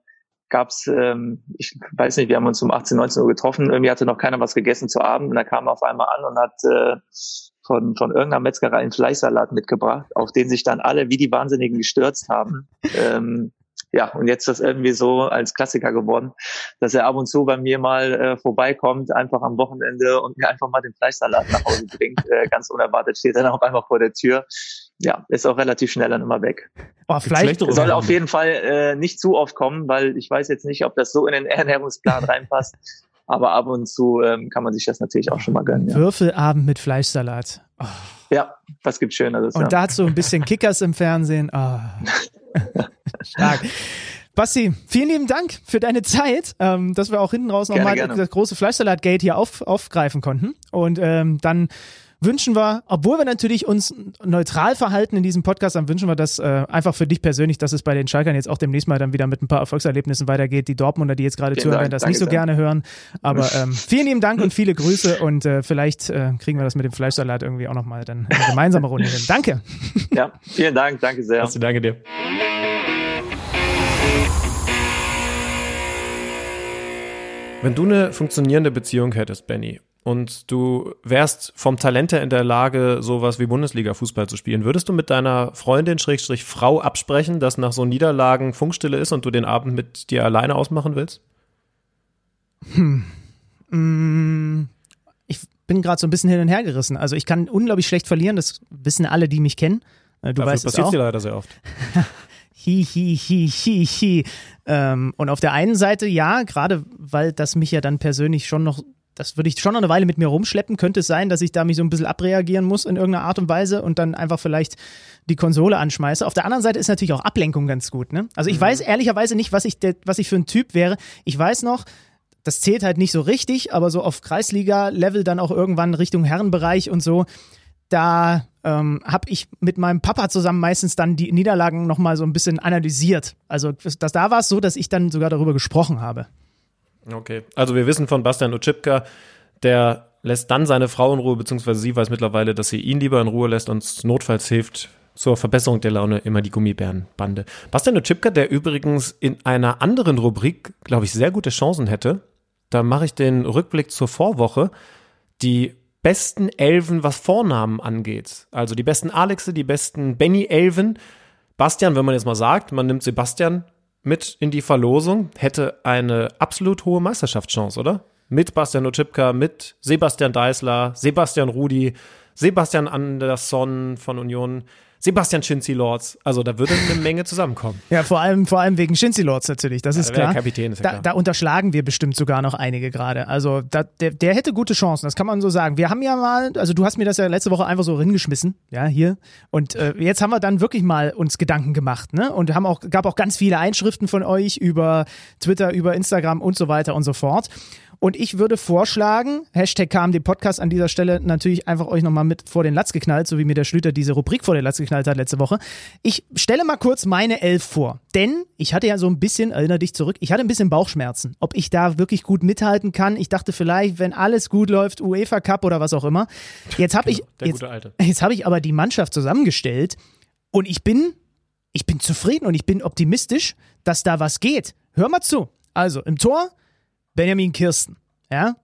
gab's, ähm, ich weiß nicht, wir haben uns um 18, 19 Uhr getroffen. Irgendwie hatte noch keiner was gegessen zu Abend und da kam er auf einmal an und hat äh, von, von irgendeiner Metzgerei einen Fleischsalat mitgebracht, auf den sich dann alle wie die Wahnsinnigen gestürzt haben. Ähm, ja, und jetzt ist das irgendwie so als Klassiker geworden, dass er ab und zu bei mir mal äh, vorbeikommt, einfach am Wochenende und mir einfach mal den Fleischsalat nach Hause bringt. Äh, ganz unerwartet steht er dann auf einmal vor der Tür. Ja, ist auch relativ schnell dann immer weg. Oh, vielleicht, schlechtere Soll auf jeden Fall äh, nicht zu oft kommen, weil ich weiß jetzt nicht, ob das so in den Ernährungsplan [laughs] reinpasst. Aber ab und zu ähm, kann man sich das natürlich auch schon mal gönnen. Ja, Würfelabend mit Fleischsalat. Oh. Ja was gibt's Schöneres? Und ja. dazu ein bisschen Kickers im Fernsehen. Ah. [laughs] Stark. Basti, vielen lieben Dank für deine Zeit, ähm, dass wir auch hinten raus nochmal das große Fleischsalat-Gate hier auf, aufgreifen konnten. Und ähm, dann wünschen wir, obwohl wir natürlich uns neutral verhalten in diesem Podcast, dann wünschen wir das äh, einfach für dich persönlich, dass es bei den Schalkern jetzt auch demnächst mal dann wieder mit ein paar Erfolgserlebnissen weitergeht. Die Dortmunder, die jetzt gerade zuhören, Dank, werden das nicht so sehr. gerne hören. Aber ähm, vielen lieben Dank und viele Grüße und äh, vielleicht äh, kriegen wir das mit dem Fleischsalat irgendwie auch nochmal dann eine gemeinsame Runde hin. Danke. [laughs] ja, vielen Dank, danke sehr. Basti, danke dir. Wenn du eine funktionierende Beziehung hättest, Benny, und du wärst vom Talent her in der Lage, sowas wie Bundesliga-Fußball zu spielen, würdest du mit deiner Freundin, Schrägstrich Frau, absprechen, dass nach so Niederlagen Funkstille ist und du den Abend mit dir alleine ausmachen willst? Mm, Ich bin gerade so ein bisschen hin und her gerissen. Also ich kann unglaublich schlecht verlieren, das wissen alle, die mich kennen. Äh, Du Dafür weißt es passiert auch. dir leider sehr oft. [laughs] Hi, hi, hi, hi, hi. Ähm, und auf der einen Seite ja, gerade weil das mich ja dann persönlich schon noch, das würde ich schon noch eine Weile mit mir rumschleppen, könnte es sein, dass ich da mich so ein bisschen abreagieren muss in irgendeiner Art und Weise und dann einfach vielleicht die Konsole anschmeiße. Auf der anderen Seite ist natürlich auch Ablenkung ganz gut. Ne? Also ich weiß ehrlicherweise nicht, was ich, was ich für ein Typ wäre. Ich weiß noch, das zählt halt nicht so richtig, aber so auf Kreisliga-Level dann auch irgendwann Richtung Herrenbereich und so, da ähm, habe ich mit meinem Papa zusammen meistens dann die Niederlagen nochmal so ein bisschen analysiert. Also das, da war es so, dass ich dann sogar darüber gesprochen habe. Okay, also wir wissen von Bastian Oczipka, der lässt dann seine Frau in Ruhe, beziehungsweise sie weiß mittlerweile, dass sie ihn lieber in Ruhe lässt und notfalls hilft zur Verbesserung der Laune immer die Gummibärenbande. Bastian Oczipka, der übrigens in einer anderen Rubrik, glaube ich, sehr gute Chancen hätte, da mache ich den Rückblick zur Vorwoche, die besten Elfen, was Vornamen angeht. Also die besten Alexe, die besten Benny-Elfen. Bastian, wenn man jetzt mal sagt, man nimmt Sebastian mit in die Verlosung, hätte eine absolut hohe Meisterschaftschance, oder? Mit Bastian Oczipka, mit Sebastian Deißler, Sebastian Rudi, Sebastian Andersson von Union, Sebastian Schinzi Lords. Also da würde eine Menge zusammenkommen. Ja, vor allem, vor allem wegen Shinzi Lords natürlich, das ist wäre klar. Kapitän, ist ja da, klar. da unterschlagen wir bestimmt sogar noch einige gerade. Also da, der, der hätte gute Chancen, das kann man so sagen. Wir haben ja mal, also du hast mir das ja letzte Woche einfach so hingeschmissen, ja, hier. Und äh, jetzt haben wir dann wirklich mal uns Gedanken gemacht, ne? Und haben auch, gab auch ganz viele Einschriften von euch über Twitter, über Instagram und so weiter und so fort. Und ich würde vorschlagen, Hashtag KMD Podcast an dieser Stelle natürlich einfach euch nochmal mit vor den Latz geknallt, so wie mir der Schlüter diese Rubrik vor den Latz geknallt hat letzte Woche. Ich stelle mal kurz meine Elf vor. Denn ich hatte ja so ein bisschen, erinnere dich zurück, ich hatte ein bisschen Bauchschmerzen. Ob ich da wirklich gut mithalten kann. Ich dachte vielleicht, wenn alles gut läuft, UEFA Cup oder was auch immer. Jetzt habe Genau, ich, jetzt, jetzt habe ich aber die Mannschaft zusammengestellt und ich bin, ich bin zufrieden und ich bin optimistisch, dass da was geht. Hör mal zu. Also im Tor Benjamin Kirsten. Ja?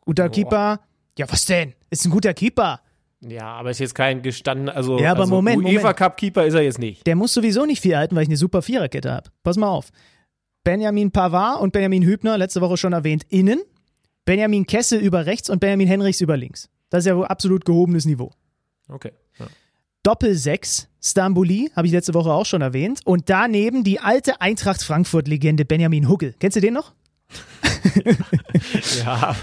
Guter Boah. Keeper. Ja, was denn? Ist ein guter Keeper. Ja, aber ist jetzt kein gestandener, also, Ja, aber also Moment, UEFA. Cup Keeper ist er jetzt nicht. Der muss sowieso nicht viel halten, weil ich eine super Viererkette habe. Pass mal auf. Benjamin Pavard und Benjamin Hübner, letzte Woche schon erwähnt, innen. Benjamin Kessel über rechts und Benjamin Henrichs über links. Das ist ja wohl absolut gehobenes Niveau. Okay. Ja. Doppel 6, Stambuli, habe ich letzte Woche auch schon erwähnt. Und daneben die alte Eintracht Frankfurt-Legende Benjamin Huggel. Kennst du den noch? [laughs] Ja,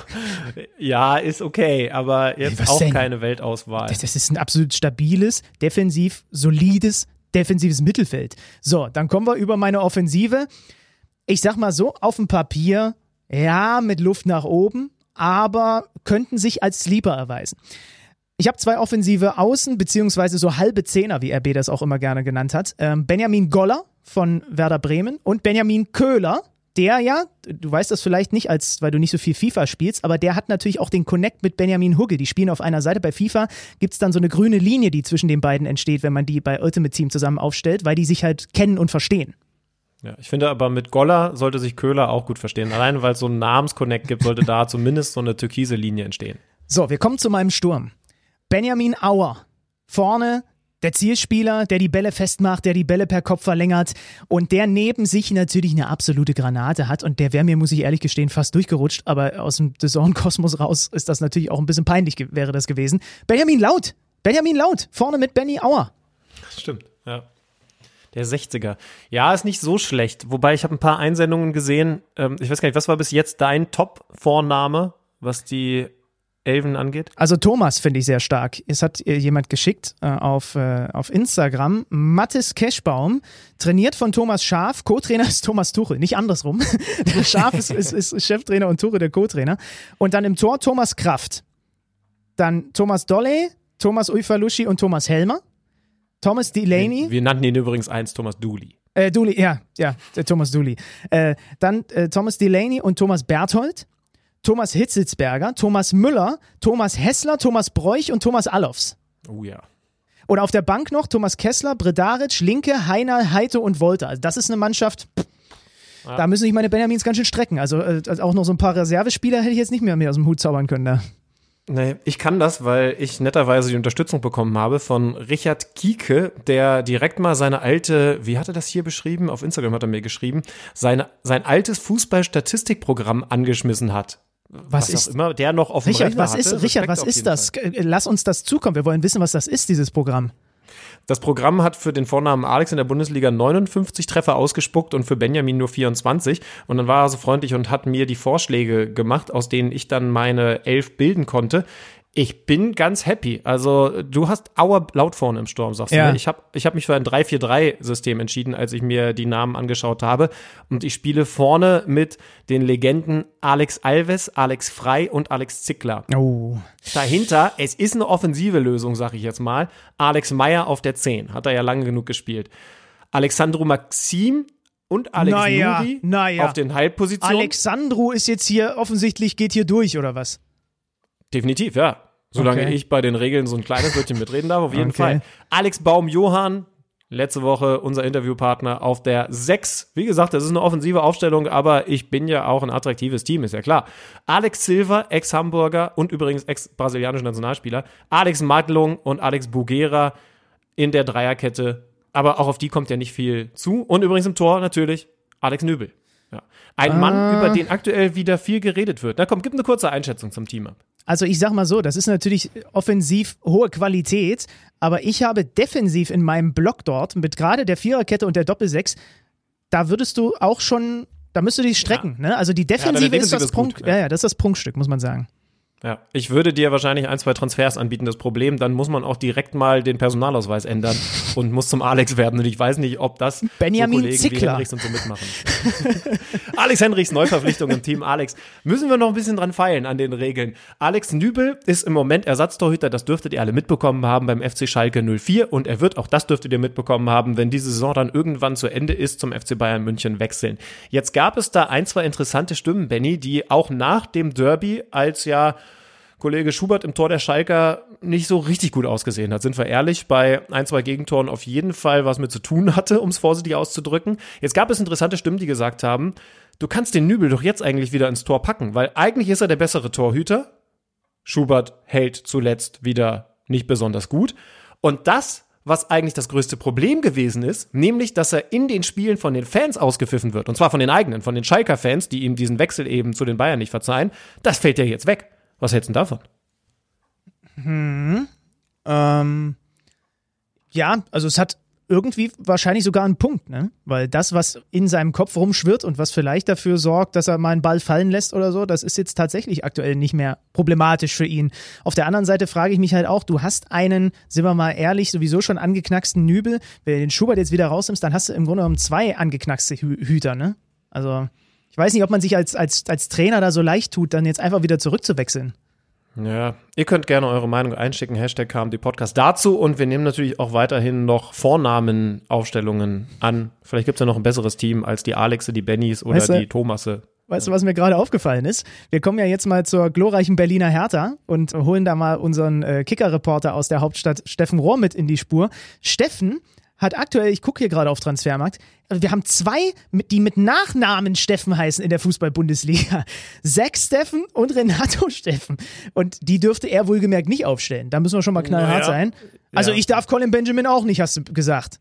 ja, ist okay, aber jetzt Was auch denn? keine Weltauswahl. Das, das ist ein absolut stabiles, defensiv, solides, defensives Mittelfeld. So, dann kommen wir über meine Offensive. Ich sag mal so, auf dem Papier, ja, mit Luft nach oben, aber könnten sich als Sleeper erweisen. Ich habe zwei offensive Außen, beziehungsweise so halbe Zehner, wie RB das auch immer gerne genannt hat. Ähm, Benjamin Goller von Werder Bremen und Benjamin Köhler, der ja, du weißt das vielleicht nicht, als weil du nicht so viel FIFA spielst, aber der hat natürlich auch den Connect mit Benjamin Hugge. Die spielen auf einer Seite. Bei FIFA gibt's dann so eine grüne Linie, die zwischen den beiden entsteht, wenn man die bei Ultimate Team zusammen aufstellt, weil die sich halt kennen und verstehen. Ja, ich finde aber mit Goller sollte sich Köhler auch gut verstehen. Allein weil es so einen Namensconnect gibt, sollte da [laughs] zumindest so eine türkise Linie entstehen. So, wir kommen zu meinem Sturm. Benjamin Auer. Vorne der Zielspieler, der die Bälle festmacht, der die Bälle per Kopf verlängert und der neben sich natürlich eine absolute Granate hat und der wäre mir, muss ich ehrlich gestehen, fast durchgerutscht, aber aus dem Saison-Kosmos raus ist das natürlich auch ein bisschen peinlich wäre das gewesen. Benjamin Laut. Benjamin Laut. Vorne mit Benny Auer. Stimmt, ja. Der 60er. Ja, ist nicht so schlecht. Wobei ich habe ein paar Einsendungen gesehen. Ähm, ich weiß gar nicht, was war bis jetzt dein Top-Vorname, was die Elven angeht? Also Thomas finde ich sehr stark. Es hat äh, jemand geschickt äh, auf, äh, auf Instagram. Mattes Keschbaum, trainiert von Thomas Schaf. Co-Trainer ist Thomas Tuchel, nicht andersrum. der [laughs] Schaf ist, ist, ist Cheftrainer und Tuchel der Co-Trainer. Und dann im Tor Thomas Kraft. Dann Thomas Dolle, Thomas Uifalushi und Thomas Helmer. Thomas Delaney. Wir nannten ihn übrigens eins Thomas Dooley. Äh, Dooley, ja, ja, der Thomas Dooley. Äh, dann äh, Thomas Delaney und Thomas Berthold, Thomas Hitzelsberger, Thomas Müller, Thomas Hessler, Thomas Bräuch und Thomas Allofs. Oh ja. Und auf der Bank noch Thomas Kessler, Bredaric, Linke, Heiner, Heite und Wolter. Also das ist eine Mannschaft, pff, da müssen sich meine Benjamins ganz schön strecken. Also, äh, also auch noch so ein paar Reservespieler hätte ich jetzt nicht mehr, mehr aus dem Hut zaubern können. Da. Nee, ich kann das, weil ich netterweise die Unterstützung bekommen habe von Richard Kieke, der direkt mal seine alte, wie hat er das hier beschrieben? Auf Instagram hat er mir geschrieben, seine, sein altes Fußballstatistikprogramm angeschmissen hat. Was, ist, auch immer der noch auf Richard, was ist, hatte. Richard, Respekt was ist das? Fall. Äh, Lass uns das zukommen. Wir wollen wissen, was das ist, dieses Programm. Das Programm hat für den Vornamen Alex in der Bundesliga 59 Treffer ausgespuckt und für Benjamin nur 24. Und dann war er so freundlich und hat mir die Vorschläge gemacht, aus denen ich dann meine elf bilden konnte. Ich bin ganz happy. Also, du hast Auer laut vorne im Sturm, sagst Ja. du. Ne? Ich habe ich hab mich für ein 3-4-3-System entschieden, als ich mir die Namen angeschaut habe. Und ich spiele vorne mit den Legenden Alex Alves, Alex Frei und Alex Zickler. Oh. Dahinter, es ist eine offensive Lösung, sag ich jetzt mal. Alex Meyer auf der 10, hat er ja lange genug gespielt. Alexandro Maxim und Alex Naja, Nuri naja. auf den Halbpositionen. Alexandru ist jetzt hier offensichtlich, geht hier durch, oder was? Definitiv, ja. Solange Okay. ich bei den Regeln so ein kleines Wörtchen mitreden darf, auf jeden Okay. Fall. Alex Baum-Johann, letzte Woche unser Interviewpartner auf der 6. Wie gesagt, das ist eine offensive Aufstellung, aber ich bin ja auch ein attraktives Team, ist ja klar. Alex Silva, Ex-Hamburger und übrigens ex-brasilianischer Nationalspieler. Alex Madlung und Alex Bugera in der Dreierkette. Aber auch auf die kommt ja nicht viel zu. Und übrigens im Tor natürlich Alex Nübel. Ja. Ein Mann, über den aktuell wieder viel geredet wird. Na komm, gib eine kurze Einschätzung zum Team ab. Also ich sag mal so, das ist natürlich offensiv hohe Qualität, aber ich habe defensiv in meinem Block dort mit gerade der Viererkette und der Doppelsechs, da würdest du auch schon, da müsstest du dich strecken. Ne? Also die Defensive ist Defensive das ist gut, Prunk, ja. ja. ja, das ist das Prunkstück, muss man sagen. Ja, ich würde dir wahrscheinlich ein, zwei Transfers anbieten. Das Problem, dann muss man auch direkt mal den Personalausweis ändern [laughs] und muss zum Alex werden. Und ich weiß nicht, ob das Benjamin so Kollegen Zickler. wie Henrichs und so mitmachen. [laughs] Alex Henrichs Neuverpflichtung im Team Alex. Müssen wir noch ein bisschen dran feilen an den Regeln. Alex Nübel ist im Moment Ersatztorhüter. Das dürftet ihr alle mitbekommen haben beim FC Schalke 04. Und er wird, auch das dürftet ihr mitbekommen haben, wenn diese Saison dann irgendwann zu Ende ist, zum FC Bayern München wechseln. Jetzt gab es da ein, zwei interessante Stimmen, Benny, die auch nach dem Derby als ja Kollege Schubert im Tor der Schalker nicht so richtig gut ausgesehen hat. Sind wir ehrlich, bei ein, zwei Gegentoren auf jeden Fall was mit zu tun hatte, um es vorsichtig auszudrücken. Jetzt gab es interessante Stimmen, die gesagt haben, du kannst den Nübel doch jetzt eigentlich wieder ins Tor packen, weil eigentlich ist er der bessere Torhüter. Schubert hält zuletzt wieder nicht besonders gut. Und das was eigentlich das größte Problem gewesen ist, nämlich, dass er in den Spielen von den Fans ausgepfiffen wird. Und zwar von den eigenen, von den Schalker-Fans, die ihm diesen Wechsel eben zu den Bayern nicht verzeihen. Das fällt ja jetzt weg. Was hältst du davon? Hm. Ähm, ja, also es hat irgendwie wahrscheinlich sogar einen Punkt, ne? Weil das, was in seinem Kopf rumschwirrt und was vielleicht dafür sorgt, dass er mal einen Ball fallen lässt oder so, das ist jetzt tatsächlich aktuell nicht mehr problematisch für ihn. Auf der anderen Seite frage ich mich halt auch, du hast einen, sind wir mal ehrlich, sowieso schon angeknacksten Nübel. Wenn du den Schubert jetzt wieder rausnimmst, dann hast du im Grunde genommen zwei angeknackste Hüter, ne? Also weiß nicht, ob man sich als, als, als Trainer da so leicht tut, dann jetzt einfach wieder zurückzuwechseln. Ja, ihr könnt gerne eure Meinung einschicken, Hashtag kam die Podcast dazu und wir nehmen natürlich auch weiterhin noch Vornamenaufstellungen an. Vielleicht gibt es ja noch ein besseres Team als die Alexe, die Bennys oder weißt du, die Thomasse. Weißt du, was mir gerade aufgefallen ist? Wir kommen ja jetzt mal zur glorreichen Berliner Hertha und holen da mal unseren äh, Kicker-Reporter aus der Hauptstadt Steffen Rohr mit in die Spur. Steffen hat aktuell, ich gucke hier gerade auf Transfermarkt, wir haben zwei, die mit Nachnamen Steffen heißen in der Fußball-Bundesliga. [laughs] Zack Steffen und Renato Steffen. Und die dürfte er wohlgemerkt nicht aufstellen. Da müssen wir schon mal knallhart naja. sein. Also ja. ich darf Colin Benjamin auch nicht, hast du gesagt.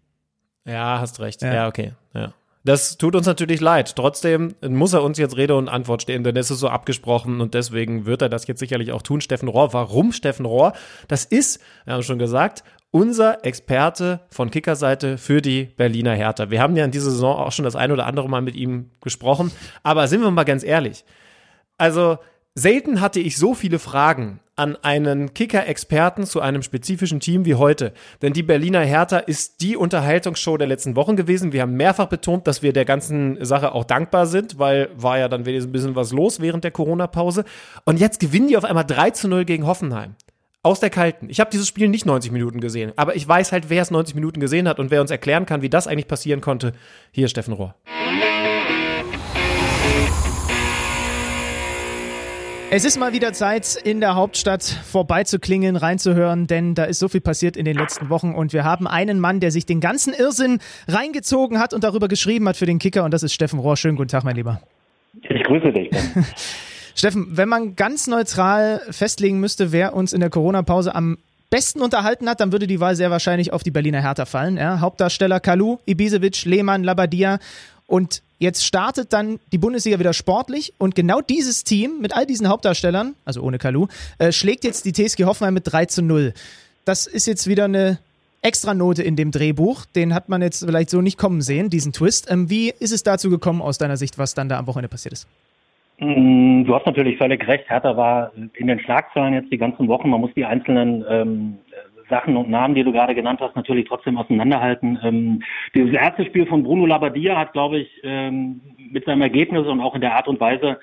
Ja, hast recht. Ja, ja okay. Ja. Das tut uns natürlich leid. Trotzdem muss er uns jetzt Rede und Antwort stehen, denn es ist so abgesprochen und deswegen wird er das jetzt sicherlich auch tun. Steffen Rohr. Warum Steffen Rohr? Das ist, wir haben schon gesagt, unser Experte von Kickerseite für die Berliner Hertha. Wir haben ja in dieser Saison auch schon das ein oder andere Mal mit ihm gesprochen, aber sind wir mal ganz ehrlich. Also, selten hatte ich so viele Fragen an einen Kicker-Experten zu einem spezifischen Team wie heute. Denn die Berliner Hertha ist die Unterhaltungsshow der letzten Wochen gewesen. Wir haben mehrfach betont, dass wir der ganzen Sache auch dankbar sind, weil war ja dann wenigstens ein bisschen was los während der Corona-Pause. Und jetzt gewinnen die auf einmal 3 zu 0 gegen Hoffenheim aus der Kalten. Ich habe dieses Spiel nicht 90 Minuten gesehen, aber ich weiß halt, wer es 90 Minuten gesehen hat und wer uns erklären kann, wie das eigentlich passieren konnte. Hier ist Steffen Rohr. Es ist mal wieder Zeit, in der Hauptstadt vorbeizuklingen, reinzuhören, denn da ist so viel passiert in den letzten Wochen und wir haben einen Mann, der sich den ganzen Irrsinn reingezogen hat und darüber geschrieben hat für den Kicker und das ist Steffen Rohr. Schönen guten Tag, mein Lieber. Ich grüße dich. [laughs] Steffen, wenn man ganz neutral festlegen müsste, wer uns in der Corona-Pause am besten unterhalten hat, dann würde die Wahl sehr wahrscheinlich auf die Berliner Hertha fallen. Ja? Hauptdarsteller Kalu, Ibisevic, Lehmann, Labadia. Und jetzt startet dann die Bundesliga wieder sportlich und genau dieses Team mit all diesen Hauptdarstellern, also ohne Kalu, äh, schlägt jetzt die TSG Hoffenheim mit 3 zu 0. Das ist jetzt wieder eine extra Note in dem Drehbuch. Den hat man jetzt vielleicht so nicht kommen sehen, diesen Twist. Ähm, wie ist es dazu gekommen aus deiner Sicht, was dann da am Wochenende passiert ist? Mm, du hast natürlich völlig recht. Hertha war in den Schlagzeilen jetzt die ganzen Wochen. Man muss die einzelnen ähm, Sachen und Namen, die du gerade genannt hast, natürlich trotzdem auseinanderhalten. Ähm, dieses erste Spiel von Bruno Labbadia hat, glaube ich, ähm, mit seinem Ergebnis und auch in der Art und Weise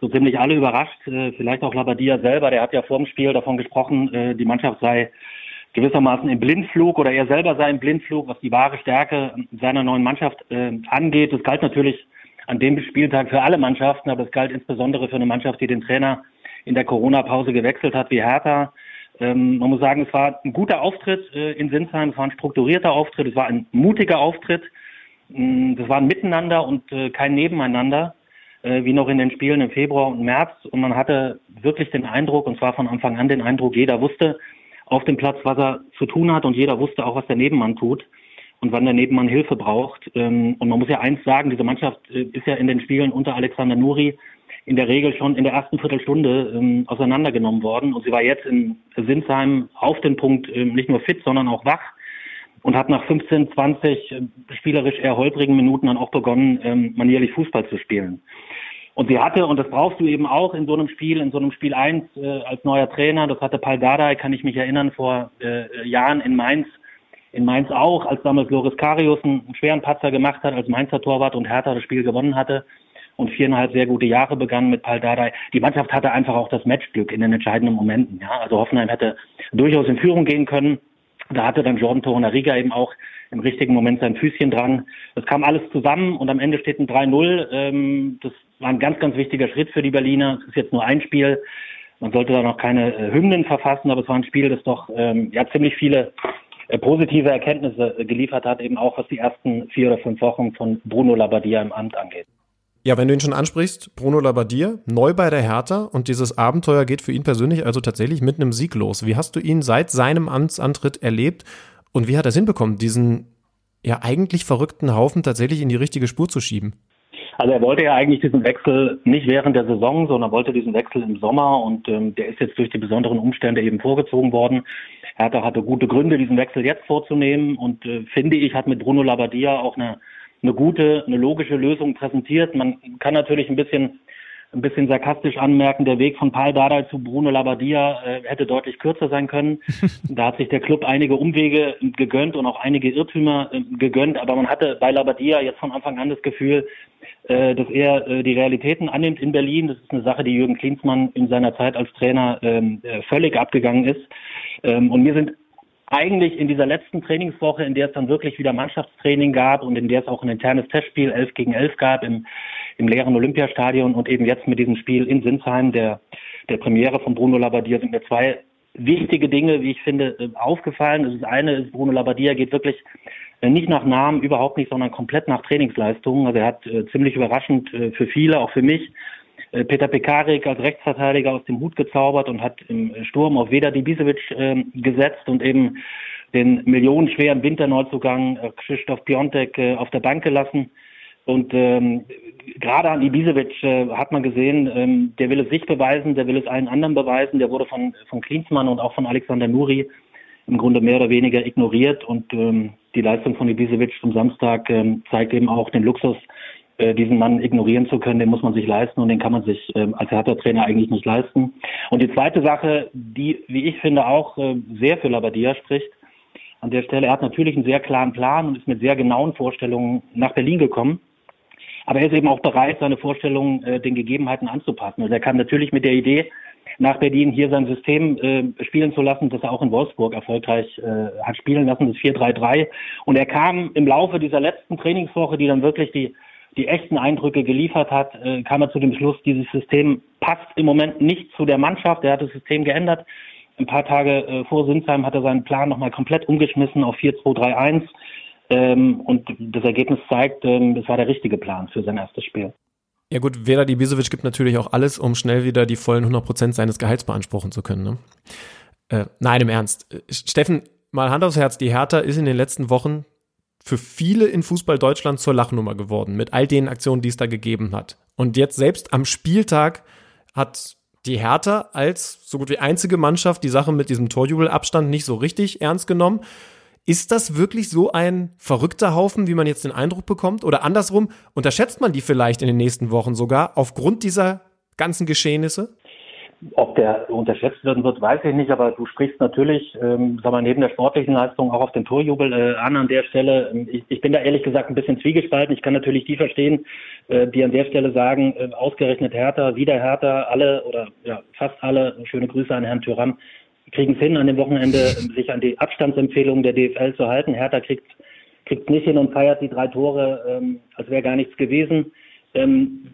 so ziemlich alle überrascht. Äh, vielleicht auch Labbadia selber. Der hat ja vor dem Spiel davon gesprochen, äh, die Mannschaft sei gewissermaßen im Blindflug oder er selber sei im Blindflug, was die wahre Stärke seiner neuen Mannschaft äh, angeht. Das galt natürlich an dem Spieltag für alle Mannschaften, aber es galt insbesondere für eine Mannschaft, die den Trainer in der Corona-Pause gewechselt hat, wie Hertha. Ähm, man muss sagen, es war ein guter Auftritt äh, in Sinsheim, es war ein strukturierter Auftritt, es war ein mutiger Auftritt. Ähm, das war ein Miteinander und äh, kein Nebeneinander, äh, wie noch in den Spielen im Februar und März. Und man hatte wirklich den Eindruck, und zwar von Anfang an den Eindruck, jeder wusste auf dem Platz, was er zu tun hat und jeder wusste auch, was der Nebenmann tut und wann der Nebenmann Hilfe braucht. Ähm, und man muss ja eins sagen, diese Mannschaft äh, ist ja in den Spielen unter Alexander Nuri in der Regel schon in der ersten Viertelstunde ähm, auseinandergenommen worden. Und sie war jetzt in Sinsheim auf den Punkt ähm, nicht nur fit, sondern auch wach und hat nach 15, 20 spielerisch eher holprigen Minuten dann auch begonnen, manierlich Fußball zu spielen. Und sie hatte, und das brauchst du eben auch in so einem Spiel, in so einem Spiel 1 äh, als neuer Trainer, das hatte Paul Dardai, kann ich mich erinnern, vor äh, Jahren in Mainz, in Mainz auch, als damals Loris Karius einen, schweren Patzer gemacht hat als Mainzer Torwart und Hertha das Spiel gewonnen hatte und viereinhalb sehr gute Jahre begann mit Paul Dardai. Die Mannschaft hatte einfach auch das Matchglück in den entscheidenden Momenten. Ja? Also Hoffenheim hätte durchaus in Führung gehen können. Da hatte dann Jordan Torunariga eben auch im richtigen Moment sein Füßchen dran. Das kam alles zusammen und am Ende steht ein 3-0. Ähm, das war ein ganz, ganz wichtiger Schritt für die Berliner. Es ist jetzt nur ein Spiel. Man sollte da noch keine äh, Hymnen verfassen, aber es war ein Spiel, das doch ähm, ja ziemlich viele positive Erkenntnisse äh, geliefert hat, eben auch was die ersten vier oder fünf Wochen von Bruno Labbadia im Amt angeht. Ja, wenn du ihn schon ansprichst, Bruno Labbadia, neu bei der Hertha und dieses Abenteuer geht für ihn persönlich also tatsächlich mit einem Sieg los. Wie hast du ihn seit seinem Amtsantritt erlebt und wie hat er es hinbekommen, diesen ja eigentlich verrückten Haufen tatsächlich in die richtige Spur zu schieben? Also er wollte ja eigentlich diesen Wechsel nicht während der Saison, sondern wollte diesen Wechsel im Sommer und ähm, der ist jetzt durch die besonderen Umstände eben vorgezogen worden. Hertha hatte gute Gründe, diesen Wechsel jetzt vorzunehmen und äh, finde ich, hat mit Bruno Labbadia auch eine, eine gute, eine logische Lösung präsentiert. Man kann natürlich ein bisschen ein bisschen sarkastisch anmerken, der Weg von Paul Dardai zu Bruno Labbadia äh, hätte deutlich kürzer sein können. [laughs] da hat sich der Club einige Umwege gegönnt und auch einige Irrtümer äh, gegönnt, aber man hatte bei Labbadia jetzt von Anfang an das Gefühl, äh, dass er äh, die Realitäten annimmt in Berlin. Das ist eine Sache, die Jürgen Klinsmann in seiner Zeit als Trainer ähm, äh, völlig abgegangen ist. Ähm, und mir sind eigentlich in dieser letzten Trainingswoche, in der es dann wirklich wieder Mannschaftstraining gab und in der es auch ein internes Testspiel 11 gegen 11 gab im, im leeren Olympiastadion und eben jetzt mit diesem Spiel in Sinsheim, der, der Premiere von Bruno Labbadia, sind mir zwei wichtige Dinge, wie ich finde, äh, aufgefallen. Das eine ist, Bruno Labbadia geht wirklich äh, nicht nach Namen, überhaupt nicht, sondern komplett nach Trainingsleistungen. Also er hat äh, ziemlich überraschend äh, für viele, auch für mich, Peter Pekarik als Rechtsverteidiger aus dem Hut gezaubert und hat im Sturm auf Veda Dibisevic äh, gesetzt und eben den millionenschweren Winterneuzugang äh, Krzysztof Piontek äh, auf der Bank gelassen. Und ähm, gerade an Ibisevic äh, hat man gesehen, ähm, der will es sich beweisen, der will es allen anderen beweisen. Der wurde von, von Klinsmann und auch von Alexander Nuri im Grunde mehr oder weniger ignoriert. Und ähm, die Leistung von Ibisevic zum Samstag ähm, zeigt eben auch den Luxus, äh, diesen Mann ignorieren zu können, den muss man sich leisten und den kann man sich ähm, als Hertha-Trainer eigentlich nicht leisten. Und die zweite Sache, die, wie ich finde, auch äh, sehr für Labadia spricht, an der Stelle, er hat natürlich einen sehr klaren Plan und ist mit sehr genauen Vorstellungen nach Berlin gekommen. Aber er ist eben auch bereit, seine Vorstellungen äh, den Gegebenheiten anzupassen. Also er kam natürlich mit der Idee nach Berlin hier sein System äh, spielen zu lassen, das er auch in Wolfsburg erfolgreich äh, hat spielen lassen, das 4-3-3. Und er kam im Laufe dieser letzten Trainingswoche, die dann wirklich die die echten Eindrücke geliefert hat, äh, kam er zu dem Schluss, dieses System passt im Moment nicht zu der Mannschaft. Er hat das System geändert. Ein paar Tage äh, vor Sinsheim hat er seinen Plan nochmal komplett umgeschmissen auf 4-2-3-1. Ähm, und das Ergebnis zeigt, ähm, das war der richtige Plan für sein erstes Spiel. Ja gut, Vera Ibisevic gibt natürlich auch alles, um schnell wieder die vollen 100 Prozent seines Gehalts beanspruchen zu können. Ne? Äh, nein, im Ernst. Äh, Steffen, mal Hand aufs Herz, die Hertha ist in den letzten Wochen für viele in Fußball Deutschland zur Lachnummer geworden, mit all den Aktionen, die es da gegeben hat. Und jetzt selbst am Spieltag hat die Hertha als so gut wie einzige Mannschaft die Sache mit diesem Torjubelabstand nicht so richtig ernst genommen. Ist das wirklich so ein verrückter Haufen, wie man jetzt den Eindruck bekommt? Oder andersrum, unterschätzt man die vielleicht in den nächsten Wochen sogar aufgrund dieser ganzen Geschehnisse? Ob der unterschätzt werden wird, weiß ich nicht, aber du sprichst natürlich, ähm, sag mal, neben der sportlichen Leistung auch auf den Torjubel äh, an an der Stelle. Ähm, ich, ich bin da ehrlich gesagt ein bisschen zwiegespalten. Ich kann natürlich die verstehen, äh, die an der Stelle sagen, äh, ausgerechnet Hertha, wieder Hertha, alle oder ja, fast alle, schöne Grüße an Herrn Tyrann, kriegen es hin, an dem Wochenende äh, sich an die Abstandsempfehlungen der DFL zu halten. Hertha kriegt kriegt nicht hin und feiert die drei Tore, ähm, als wäre gar nichts gewesen. Ähm,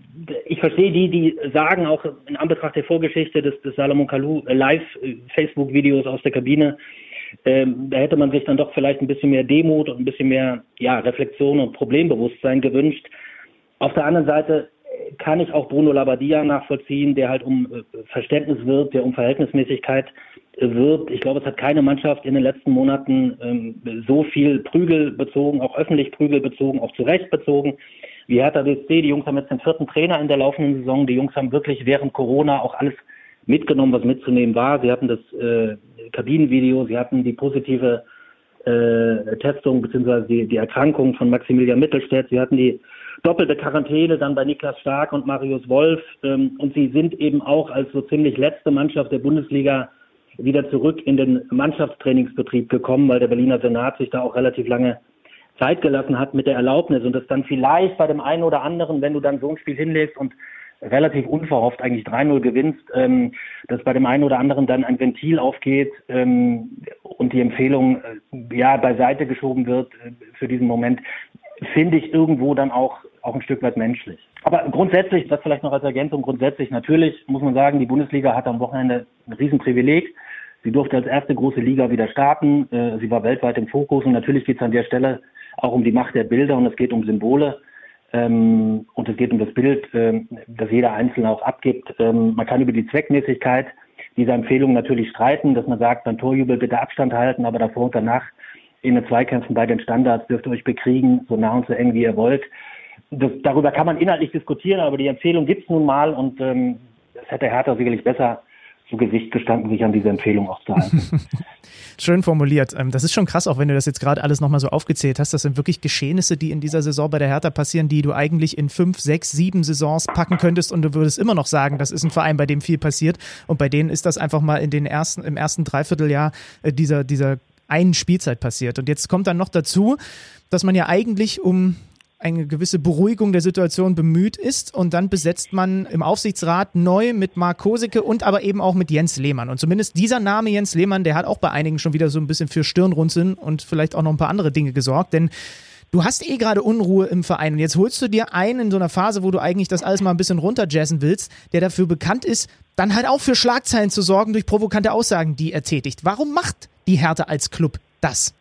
ich verstehe die, die sagen, auch in Anbetracht der Vorgeschichte des, des Salomon Kalou äh, Live-Facebook-Videos aus der Kabine, ähm, da hätte man sich dann doch vielleicht ein bisschen mehr Demut und ein bisschen mehr ja, Reflexion und Problembewusstsein gewünscht. Auf der anderen Seite kann ich auch Bruno Labbadia nachvollziehen, der halt um äh, Verständnis wirbt, der um Verhältnismäßigkeit wirbt. Ich glaube, es hat keine Mannschaft in den letzten Monaten ähm, so viel Prügel bezogen, auch öffentlich Prügel bezogen, auch zu Recht bezogen wie Hertha BSC. Die Jungs haben jetzt den vierten Trainer in der laufenden Saison. Die Jungs haben wirklich während Corona auch alles mitgenommen, was mitzunehmen war. Sie hatten das äh, Kabinenvideo, sie hatten die positive äh, Testung bzw. Die, die Erkrankung von Maximilian Mittelstädt, sie hatten die doppelte Quarantäne dann bei Niklas Stark und Marius Wolf. Ähm, und sie sind eben auch als so ziemlich letzte Mannschaft der Bundesliga wieder zurück in den Mannschaftstrainingsbetrieb gekommen, weil der Berliner Senat sich da auch relativ lange Zeit gelassen hat mit der Erlaubnis und das dann vielleicht bei dem einen oder anderen, wenn du dann so ein Spiel hinlegst und relativ unverhofft eigentlich 3-0 gewinnst, ähm, dass bei dem einen oder anderen dann ein Ventil aufgeht ähm, und die Empfehlung äh, ja beiseite geschoben wird äh, für diesen Moment, finde ich irgendwo dann auch auch ein Stück weit menschlich. Aber grundsätzlich, das vielleicht noch als Ergänzung, grundsätzlich natürlich muss man sagen, die Bundesliga hat am Wochenende ein Riesenprivileg. Sie durfte als erste große Liga wieder starten. Äh, sie war weltweit im Fokus und natürlich geht es an der Stelle auch um die Macht der Bilder und es geht um Symbole. Ähm, und es geht um das Bild, ähm, das jeder Einzelne auch abgibt. Ähm, man kann über die Zweckmäßigkeit dieser Empfehlung natürlich streiten, dass man sagt, beim Torjubel bitte Abstand halten, aber davor und danach in den Zweikämpfen bei den Standards dürft ihr euch bekriegen, so nah und so eng wie ihr wollt. Das, darüber kann man inhaltlich diskutieren, aber die Empfehlung gibt es nun mal und ähm, das hätte Hertha sicherlich besser zu Gesicht gestanden, sich an diese Empfehlung auch zu halten. [laughs] Schön formuliert. Ähm, das ist schon krass, auch wenn du das jetzt gerade alles nochmal so aufgezählt hast. Das sind wirklich Geschehnisse, die in dieser Saison bei der Hertha passieren, die du eigentlich in fünf, sechs, sieben Saisons packen könntest und du würdest immer noch sagen, das ist ein Verein, bei dem viel passiert. Und bei denen ist das einfach mal in den ersten, im ersten Dreivierteljahr äh, dieser, dieser einen Spielzeit passiert. Und jetzt kommt dann noch dazu, dass man ja eigentlich um eine gewisse Beruhigung der Situation bemüht ist. Und dann besetzt man im Aufsichtsrat neu mit Marc Kosicke und aber eben auch mit Jens Lehmann. Und zumindest dieser Name Jens Lehmann, der hat auch bei einigen schon wieder so ein bisschen für Stirnrunzeln und vielleicht auch noch ein paar andere Dinge gesorgt. Denn Du hast eh gerade Unruhe im Verein und jetzt holst du dir einen in so einer Phase, wo du eigentlich das alles mal ein bisschen runterjazzen willst, der dafür bekannt ist, dann halt auch für Schlagzeilen zu sorgen durch provokante Aussagen, die er tätigt. Warum macht die Hertha als Club das?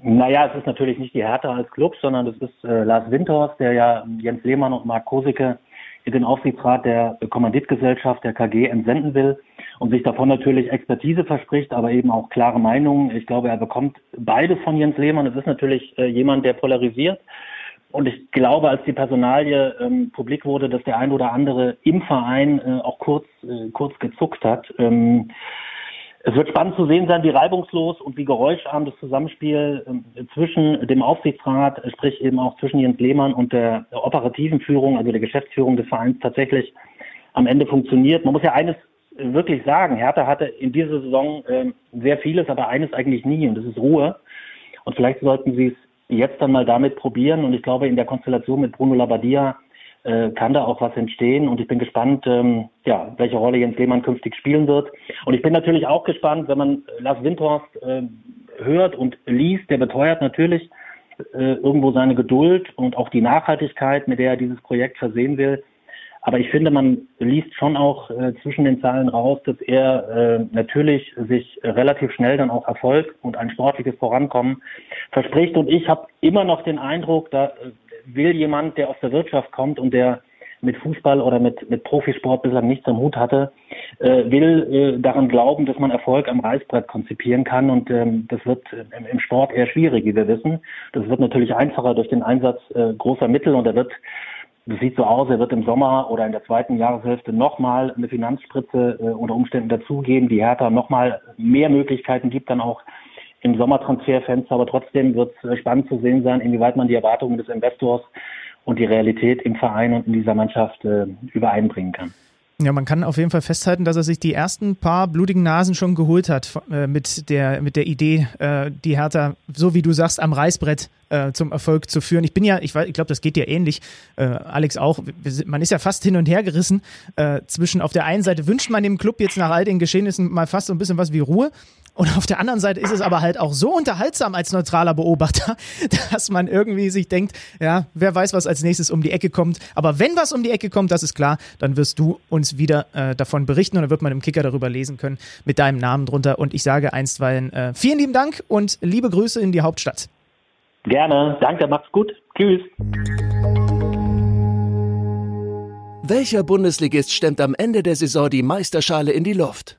Naja, es ist natürlich nicht die Hertha als Club, sondern es ist äh, Lars Windhorst, der ja Jens Lehmann und Marc Kosicke in den Aufsichtsrat der Kommanditgesellschaft, der KG, entsenden will und sich davon natürlich Expertise verspricht, aber eben auch klare Meinungen. Ich glaube, er bekommt beide von Jens Lehmann. Es ist natürlich äh, jemand, der polarisiert. Und ich glaube, als die Personalie ähm, publik wurde, dass der ein oder andere im Verein äh, auch kurz, äh, kurz gezuckt hat. Ähm, es wird spannend zu sehen sein, wie reibungslos und wie geräuscharm das Zusammenspiel äh, zwischen dem Aufsichtsrat, äh, sprich eben auch zwischen Jens Lehmann und der, operativen Führung, also der Geschäftsführung des Vereins tatsächlich am Ende funktioniert. Man muss ja eines wirklich sagen, Hertha hatte in dieser Saison äh, sehr vieles, aber eines eigentlich nie und das ist Ruhe. Und vielleicht sollten sie es jetzt dann mal damit probieren und ich glaube in der Konstellation mit Bruno Labbadia äh, kann da auch was entstehen. Und ich bin gespannt, ähm, ja, welche Rolle Jens Lehmann künftig spielen wird. Und ich bin natürlich auch gespannt, wenn man Lars Windhorst äh, hört und liest, der beteuert natürlich äh, irgendwo seine Geduld und auch die Nachhaltigkeit, mit der er dieses Projekt versehen will. Aber ich finde, man liest schon auch äh, zwischen den Zahlen raus, dass er äh, natürlich sich relativ schnell dann auch Erfolg und ein sportliches Vorankommen verspricht. Und ich habe immer noch den Eindruck, da äh, will jemand, der aus der Wirtschaft kommt und der mit Fußball oder mit, mit Profisport bislang nichts am Hut hatte, äh, will äh, daran glauben, dass man Erfolg am Reißbrett konzipieren kann. Und ähm, das wird im, im Sport eher schwierig, wie wir wissen. Das wird natürlich einfacher durch den Einsatz äh, großer Mittel und er wird das sieht so aus, er wird im Sommer oder in der zweiten Jahreshälfte nochmal eine Finanzspritze äh, unter Umständen dazugeben, die Hertha nochmal mehr Möglichkeiten gibt, dann auch im Sommertransferfenster, aber trotzdem wird es äh, spannend zu sehen sein, inwieweit man die Erwartungen des Investors und die Realität im Verein und in dieser Mannschaft äh, übereinbringen kann. Ja, man kann auf jeden Fall festhalten, dass er sich die ersten paar blutigen Nasen schon geholt hat äh, mit, der, mit der Idee, äh, die Hertha, so wie du sagst, am Reißbrett äh, zum Erfolg zu führen. Ich bin ja, ich, ich glaube, das geht dir ähnlich, äh, Alex auch. Man ist ja fast hin und her gerissen äh, zwischen auf der einen Seite wünscht man dem Club jetzt nach all den Geschehnissen mal fast so ein bisschen was wie Ruhe und auf der anderen Seite ist es aber halt auch so unterhaltsam als neutraler Beobachter, [laughs] dass man irgendwie sich denkt, ja, wer weiß, was als nächstes um die Ecke kommt. Aber wenn was um die Ecke kommt, das ist klar, dann wirst du uns wieder äh, davon berichten und dann wird man im Kicker darüber lesen können mit deinem Namen drunter. Und ich sage einstweilen äh, vielen lieben Dank und liebe Grüße in die Hauptstadt. Gerne, danke, macht's gut. Tschüss. Welcher Bundesligist stemmt am Ende der Saison die Meisterschale in die Luft?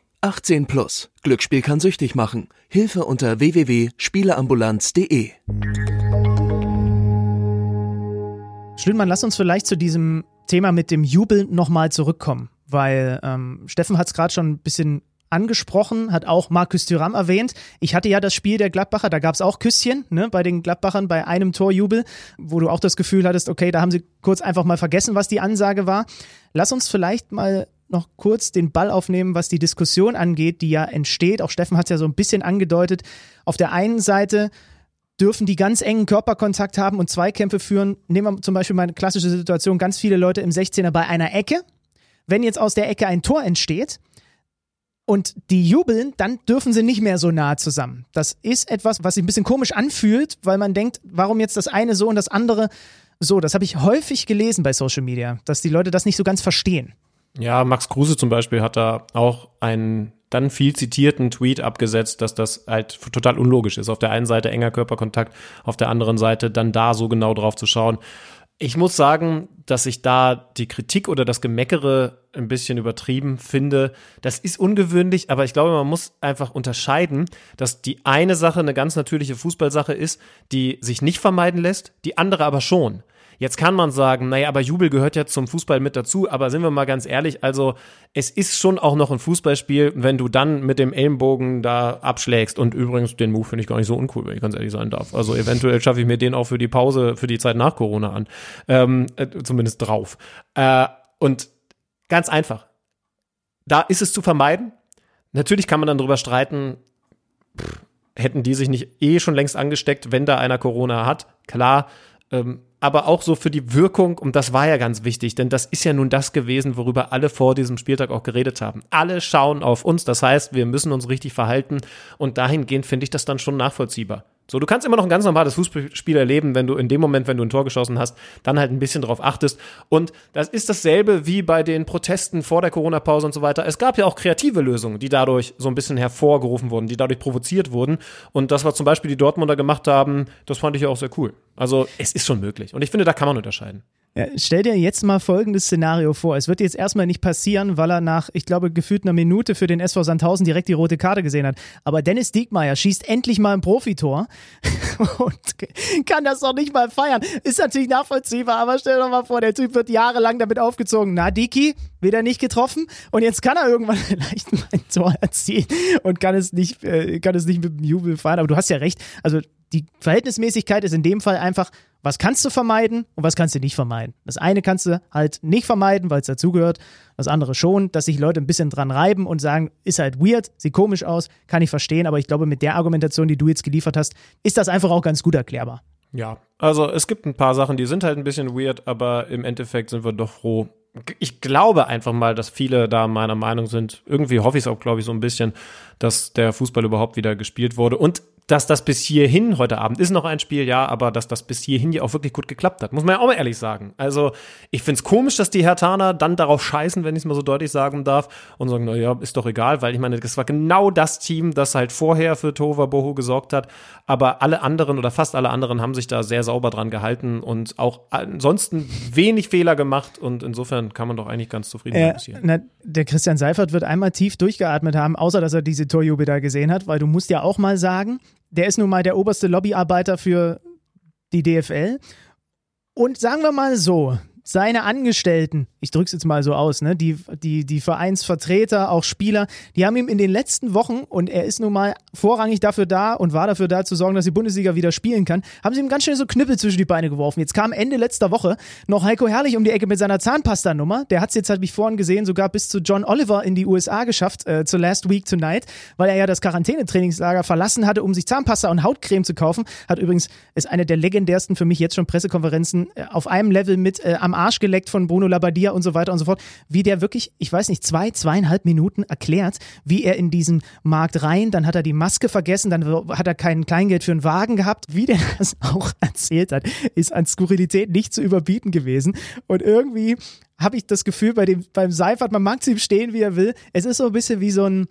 18 plus. Glücksspiel kann süchtig machen. Hilfe unter www.spieleambulanz.de. Schlünmann, lass uns vielleicht zu diesem Thema mit dem Jubel nochmal zurückkommen, weil ähm, Steffen hat es gerade schon ein bisschen angesprochen, hat auch Markus Thuram erwähnt. Ich hatte ja das Spiel der Gladbacher, da gab es auch Küsschen ne, bei den Gladbachern bei einem Torjubel, wo du auch das Gefühl hattest, okay, da haben sie kurz einfach mal vergessen, was die Ansage war. Lass uns vielleicht mal noch kurz den Ball aufnehmen, was die Diskussion angeht, die ja entsteht. Auch Steffen hat es ja so ein bisschen angedeutet. Auf der einen Seite dürfen die ganz engen Körperkontakt haben und Zweikämpfe führen. Nehmen wir zum Beispiel mal eine klassische Situation, ganz viele Leute im 16er bei einer Ecke. Wenn jetzt aus der Ecke ein Tor entsteht und die jubeln, dann dürfen sie nicht mehr so nah zusammen. Das ist etwas, was sich ein bisschen komisch anfühlt, weil man denkt, warum jetzt das eine so und das andere so. Das habe ich häufig gelesen bei Social Media, dass die Leute das nicht so ganz verstehen. Ja, Max Kruse zum Beispiel hat da auch einen dann viel zitierten Tweet abgesetzt, dass das halt total unlogisch ist. Auf der einen Seite enger Körperkontakt, auf der anderen Seite dann da so genau drauf zu schauen. Ich muss sagen, dass ich da die Kritik oder das Gemeckere ein bisschen übertrieben finde. Das ist ungewöhnlich, aber ich glaube, man muss einfach unterscheiden, dass die eine Sache eine ganz natürliche Fußballsache ist, die sich nicht vermeiden lässt, die andere aber schon. Jetzt kann man sagen, naja, aber Jubel gehört ja zum Fußball mit dazu, aber sind wir mal ganz ehrlich, also es ist schon auch noch ein Fußballspiel, wenn du dann mit dem Ellenbogen da abschlägst. Und übrigens, den Move finde ich gar nicht so uncool, wenn ich ganz ehrlich sein darf. Also eventuell schaffe ich mir den auch für die Pause, für die Zeit nach Corona an. Ähm, äh, zumindest drauf. Äh, und ganz einfach. Da ist es zu vermeiden. Natürlich kann man dann drüber streiten, pff, hätten die sich nicht eh schon längst angesteckt, wenn da einer Corona hat. Klar, ähm, aber auch so für die Wirkung, und das war ja ganz wichtig, denn das ist ja nun das gewesen, worüber alle vor diesem Spieltag auch geredet haben. Alle schauen auf uns, das heißt, wir müssen uns richtig verhalten und dahingehend finde ich das dann schon nachvollziehbar. So, du kannst immer noch ein ganz normales Fußballspiel erleben, wenn du in dem Moment, wenn du ein Tor geschossen hast, dann halt ein bisschen drauf achtest. Und das ist dasselbe wie bei den Protesten vor der Corona-Pause und so weiter. Es gab ja auch kreative Lösungen, die dadurch so ein bisschen hervorgerufen wurden, die dadurch provoziert wurden. Und das, was zum Beispiel die Dortmunder gemacht haben, das fand ich ja auch sehr cool. Also, es ist schon möglich. Und ich finde, da kann man unterscheiden. Ja, stell dir jetzt mal folgendes Szenario vor. Es wird jetzt erstmal nicht passieren, weil er nach, ich glaube, gefühlt einer Minute für den SV Sandhausen direkt die rote Karte gesehen hat. Aber Dennis Diekmeyer schießt endlich mal ein Profitor [laughs] und kann das doch nicht mal feiern. Ist natürlich nachvollziehbar, aber stell dir doch mal vor, der Typ wird jahrelang damit aufgezogen. Na, Diki, wieder nicht getroffen und jetzt kann er irgendwann [laughs] vielleicht mal ein Tor erzielen und kann es nicht, äh, kann es nicht mit dem Jubel feiern. Aber du hast ja recht. Also die Verhältnismäßigkeit ist in dem Fall einfach, was kannst du vermeiden und was kannst du nicht vermeiden. Das eine kannst du halt nicht vermeiden, weil es dazugehört. Das andere schon, dass sich Leute ein bisschen dran reiben und sagen, ist halt weird, sieht komisch aus, kann ich verstehen, aber ich glaube, mit der Argumentation, die du jetzt geliefert hast, ist das einfach auch ganz gut erklärbar. Ja, also es gibt ein paar Sachen, die sind halt ein bisschen weird, aber im Endeffekt sind wir doch froh. Ich glaube einfach mal, dass viele da meiner Meinung sind. Irgendwie hoffe ich es auch, glaube ich, so ein bisschen, dass der Fußball überhaupt wieder gespielt wurde. Und dass das bis hierhin, heute Abend ist noch ein Spiel, ja, aber dass das bis hierhin ja auch wirklich gut geklappt hat, muss man ja auch mal ehrlich sagen. Also, ich finde es komisch, dass die Hertaner dann darauf scheißen, wenn ich es mal so deutlich sagen darf, und sagen, naja, ist doch egal, weil ich meine, das war genau das Team, das halt vorher für Tova Boho gesorgt hat, aber alle anderen oder fast alle anderen haben sich da sehr sauber dran gehalten und auch ansonsten wenig Fehler gemacht und insofern kann man doch eigentlich ganz zufrieden äh, sein. der Christian Seifert wird einmal tief durchgeatmet haben, außer dass er diese Torjubel da gesehen hat, weil du musst ja auch mal sagen, der ist nun mal der oberste Lobbyarbeiter für die DFL. Und sagen wir mal so, seine Angestellten, ich drücke es jetzt mal so aus, ne, die, die, die Vereinsvertreter, auch Spieler, die haben ihm in den letzten Wochen, und er ist nun mal vorrangig dafür da und war dafür da zu sorgen, dass die Bundesliga wieder spielen kann, haben sie ihm ganz schnell so Knüppel zwischen die Beine geworfen. Jetzt kam Ende letzter Woche noch Heiko Herrlich um die Ecke mit seiner Zahnpasta-Nummer. Der hat es jetzt, habe ich vorhin gesehen, sogar bis zu John Oliver in die USA geschafft, äh, zu Last Week Tonight, weil er ja das Quarantänetrainingslager verlassen hatte, um sich Zahnpasta und Hautcreme zu kaufen. Hat übrigens, ist eine der legendärsten für mich jetzt schon Pressekonferenzen äh, auf einem Level mit äh, am Arsch geleckt von Bruno Labbadia und so weiter und so fort. Wie der wirklich, ich weiß nicht, zwei, zweieinhalb Minuten erklärt, wie er in diesen Markt rein, dann hat er die Maske vergessen, dann hat er kein Kleingeld für einen Wagen gehabt. Wie der [laughs] das auch erzählt hat, ist an Skurrilität nicht zu überbieten gewesen. Und irgendwie habe ich das Gefühl, bei dem, beim Seifert, man mag zu ihm stehen, wie er will. Es ist so ein bisschen wie so ein,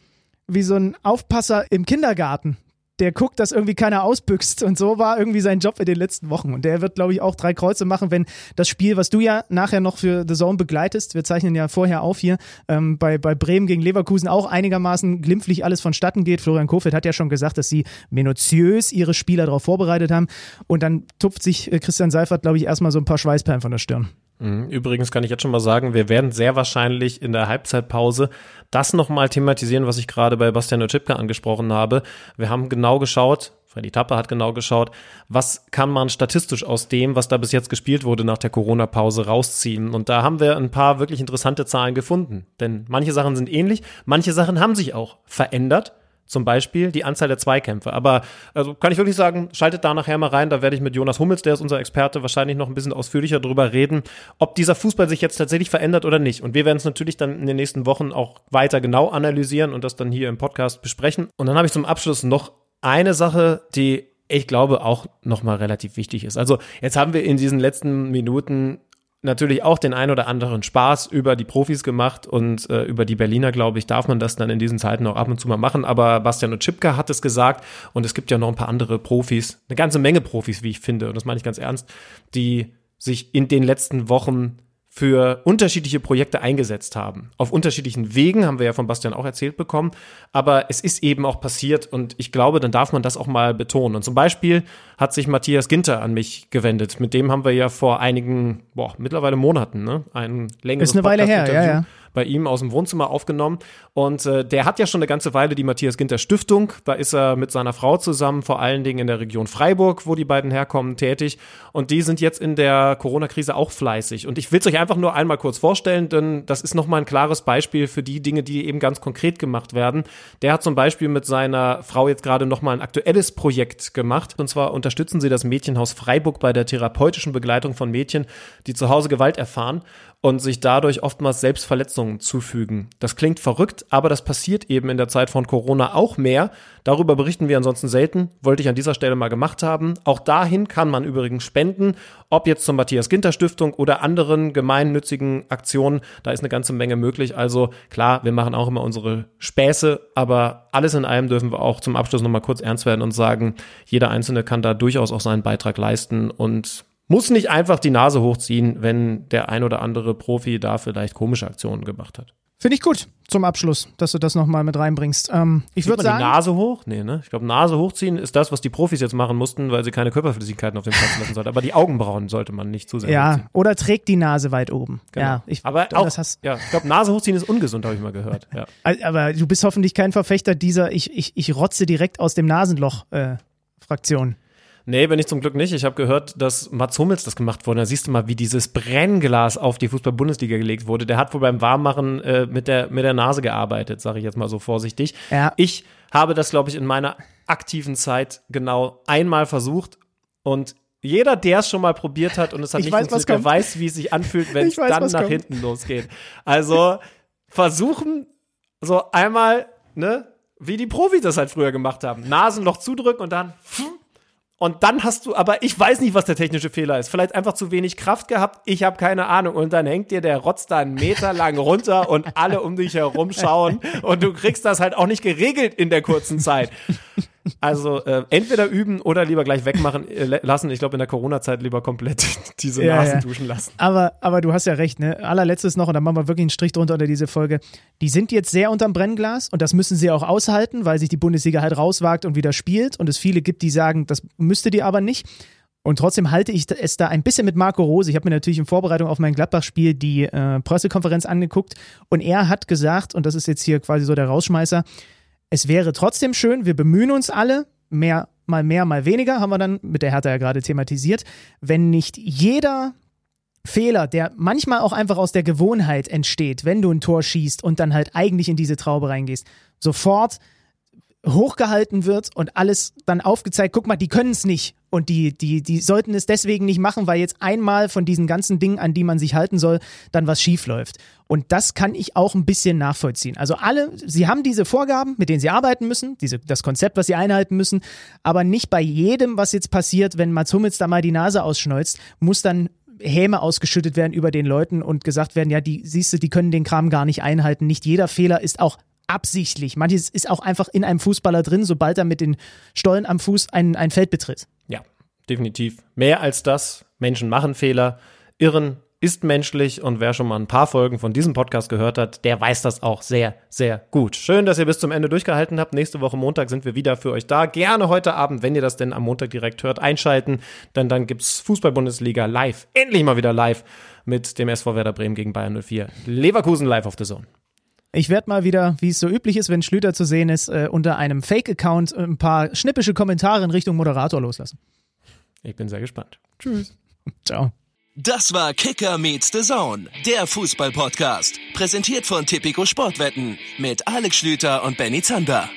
wie so ein Aufpasser im Kindergarten, der guckt, dass irgendwie keiner ausbüchst. Und so war irgendwie sein Job in den letzten Wochen. Und der wird, glaube ich, auch drei Kreuze machen, wenn das Spiel, was du ja nachher noch für The Zone begleitest, wir zeichnen ja vorher auf hier, ähm, bei, bei Bremen gegen Leverkusen auch einigermaßen glimpflich alles vonstatten geht. Florian Kofeld hat ja schon gesagt, dass sie minutiös ihre Spieler darauf vorbereitet haben. Und dann tupft sich äh, Christian Seifert, glaube ich, erstmal so ein paar Schweißperlen von der Stirn. Mhm. Übrigens kann ich jetzt schon mal sagen, wir werden sehr wahrscheinlich in der Halbzeitpause das nochmal thematisieren, was ich gerade bei Bastian Oczipka angesprochen habe. Wir haben genau geschaut, Freddy Tapper hat genau geschaut, was kann man statistisch aus dem, was da bis jetzt gespielt wurde nach der Corona-Pause rausziehen. Und da haben wir ein paar wirklich interessante Zahlen gefunden. Denn manche Sachen sind ähnlich, manche Sachen haben sich auch verändert zum Beispiel die Anzahl der Zweikämpfe. Aber also kann ich wirklich sagen, schaltet da nachher mal rein, da werde ich mit Jonas Hummels, der ist unser Experte, wahrscheinlich noch ein bisschen ausführlicher darüber reden, ob dieser Fußball sich jetzt tatsächlich verändert oder nicht. Und wir werden es natürlich dann in den nächsten Wochen auch weiter genau analysieren und das dann hier im Podcast besprechen. Und dann habe ich zum Abschluss noch eine Sache, die ich glaube auch nochmal relativ wichtig ist. Also jetzt haben wir in diesen letzten Minuten natürlich auch den ein oder anderen Spaß über die Profis gemacht und äh, über die Berliner, glaube ich, darf man das dann in diesen Zeiten auch ab und zu mal machen. Aber Bastian Oczipka hat es gesagt und es gibt ja noch ein paar andere Profis, eine ganze Menge Profis, wie ich finde, und das meine ich ganz ernst, die sich in den letzten Wochen für unterschiedliche Projekte eingesetzt haben. Auf unterschiedlichen Wegen, haben wir ja von Bastian auch erzählt bekommen. Aber es ist eben auch passiert und ich glaube, dann darf man das auch mal betonen. Und zum Beispiel hat sich Matthias Ginter an mich gewendet. Mit dem haben wir ja vor einigen, boah, mittlerweile Monaten, ne, ein längeres Ist eine Weile her, ja, ja bei ihm aus dem Wohnzimmer aufgenommen. Und äh, der hat ja schon eine ganze Weile die Matthias Ginter Stiftung. Da ist er mit seiner Frau zusammen, vor allen Dingen in der Region Freiburg, wo die beiden herkommen, tätig. Und die sind jetzt in der Corona-Krise auch fleißig. Und ich will es euch einfach nur einmal kurz vorstellen, denn das ist nochmal ein klares Beispiel für die Dinge, die eben ganz konkret gemacht werden. Der hat zum Beispiel mit seiner Frau jetzt gerade nochmal ein aktuelles Projekt gemacht. Und zwar unterstützen sie das Mädchenhaus Freiburg bei der therapeutischen Begleitung von Mädchen, die zu Hause Gewalt erfahren und sich dadurch oftmals selbst Verletzungen zufügen. Das klingt verrückt, aber das passiert eben in der Zeit von Corona auch mehr. Darüber berichten wir ansonsten selten, wollte ich an dieser Stelle mal gemacht haben. Auch dahin kann man übrigens spenden, ob jetzt zur Matthias Ginter Stiftung oder anderen gemeinnützigen Aktionen, da ist eine ganze Menge möglich. Also klar, wir machen auch immer unsere Späße, aber alles in allem dürfen wir auch zum Abschluss nochmal kurz ernst werden und sagen, jeder Einzelne kann da durchaus auch seinen Beitrag leisten und muss nicht einfach die Nase hochziehen, wenn der ein oder andere Profi da vielleicht komische Aktionen gemacht hat. Finde ich gut zum Abschluss, dass du das nochmal mit reinbringst. Ähm, ich würde sagen. Die Nase hoch? Nee, ne? Ich glaube, Nase hochziehen ist das, was die Profis jetzt machen mussten, weil sie keine Körperflüssigkeiten auf dem Platz lassen sollten. Aber die Augenbrauen sollte man nicht zu sehr Ja, hochziehen. oder trägt die Nase weit oben. Genau. Ja, ich, aber auch, ja, ich glaube, Nase hochziehen ist ungesund, habe ich mal gehört. Ja. Aber du bist hoffentlich kein Verfechter dieser ich, ich, ich rotze direkt aus dem Nasenloch äh, Fraktion. Nee, bin ich zum Glück nicht. Ich habe gehört, dass Mats Hummels das gemacht wurde. Da siehst du mal, wie dieses Brennglas auf die Fußball-Bundesliga gelegt wurde. Der hat wohl beim Warmmachen äh, mit, der, mit der Nase gearbeitet, sage ich jetzt mal so vorsichtig. Ja. Ich habe das, glaube ich, in meiner aktiven Zeit genau einmal versucht und jeder, der es schon mal probiert hat und es hat Ich nicht weiß, funktioniert, der weiß, wie es sich anfühlt, wenn [laughs] es dann nach kommt. hinten losgeht. Also versuchen, so einmal, ne, wie die Profis das halt früher gemacht haben. Nasenloch zudrücken und dann und dann hast du, aber ich weiß nicht, was der technische Fehler ist. Vielleicht einfach zu wenig Kraft gehabt. Ich habe keine Ahnung. Und dann hängt dir der Rotz da einen Meter lang runter und alle um dich herum schauen. Und du kriegst das halt auch nicht geregelt in der kurzen Zeit. Also äh, entweder üben oder lieber gleich wegmachen äh, lassen. Ich glaube, in der Corona-Zeit lieber komplett [laughs] diese Ja, Nasen ja. duschen lassen. Aber, aber du hast ja recht, ne? Allerletztes noch, und dann machen wir wirklich einen Strich drunter unter diese Folge. Die sind jetzt sehr unterm Brennglas und das müssen sie auch aushalten, weil sich die Bundesliga halt rauswagt und wieder spielt und es viele gibt, die sagen, das müsste die aber nicht. Und trotzdem halte ich es da ein bisschen mit Marco Rose. Ich habe mir natürlich in Vorbereitung auf mein Gladbach-Spiel die äh, Pressekonferenz angeguckt und er hat gesagt, und das ist jetzt hier quasi so der Rausschmeißer, es wäre trotzdem schön, wir bemühen uns alle, mehr, mal mehr, mal weniger, haben wir dann mit der Hertha ja gerade thematisiert, wenn nicht jeder Fehler, der manchmal auch einfach aus der Gewohnheit entsteht, wenn du ein Tor schießt und dann halt eigentlich in diese Traube reingehst, sofort hochgehalten wird und alles dann aufgezeigt, guck mal, die können es nicht und die, die, die sollten es deswegen nicht machen, weil jetzt einmal von diesen ganzen Dingen, an die man sich halten soll, dann was schief läuft. Und das kann ich auch ein bisschen nachvollziehen. Also alle, sie haben diese Vorgaben, mit denen sie arbeiten müssen, diese, das Konzept, was sie einhalten müssen, aber nicht bei jedem, was jetzt passiert, wenn Mats Hummels da mal die Nase ausschneuzt, muss dann Häme ausgeschüttet werden über den Leuten und gesagt werden, ja, die siehst du, die können den Kram gar nicht einhalten. Nicht jeder Fehler ist auch absichtlich. Manches ist auch einfach in einem Fußballer drin, sobald er mit den Stollen am Fuß ein, ein Feld betritt. Ja, definitiv. Mehr als das. Menschen machen Fehler, irren ist menschlich und wer schon mal ein paar Folgen von diesem Podcast gehört hat, der weiß das auch sehr, sehr gut. Schön, dass ihr bis zum Ende durchgehalten habt. Nächste Woche Montag sind wir wieder für euch da. Gerne heute Abend, wenn ihr das denn am Montag direkt hört, einschalten, denn dann gibt's Fußball-Bundesliga live. Endlich mal wieder live mit dem SV Werder Bremen gegen Bayern 04. Leverkusen live auf der Zone. Ich werde mal wieder, wie es so üblich ist, wenn Schlüter zu sehen ist, äh, unter einem Fake-Account ein paar schnippische Kommentare in Richtung Moderator loslassen. Ich bin sehr gespannt. Tschüss. [laughs] Ciao. Das war Kicker meets the Zone, der Fußball-Podcast. Präsentiert von Tipico Sportwetten mit Alex Schlüter und Benny Zander.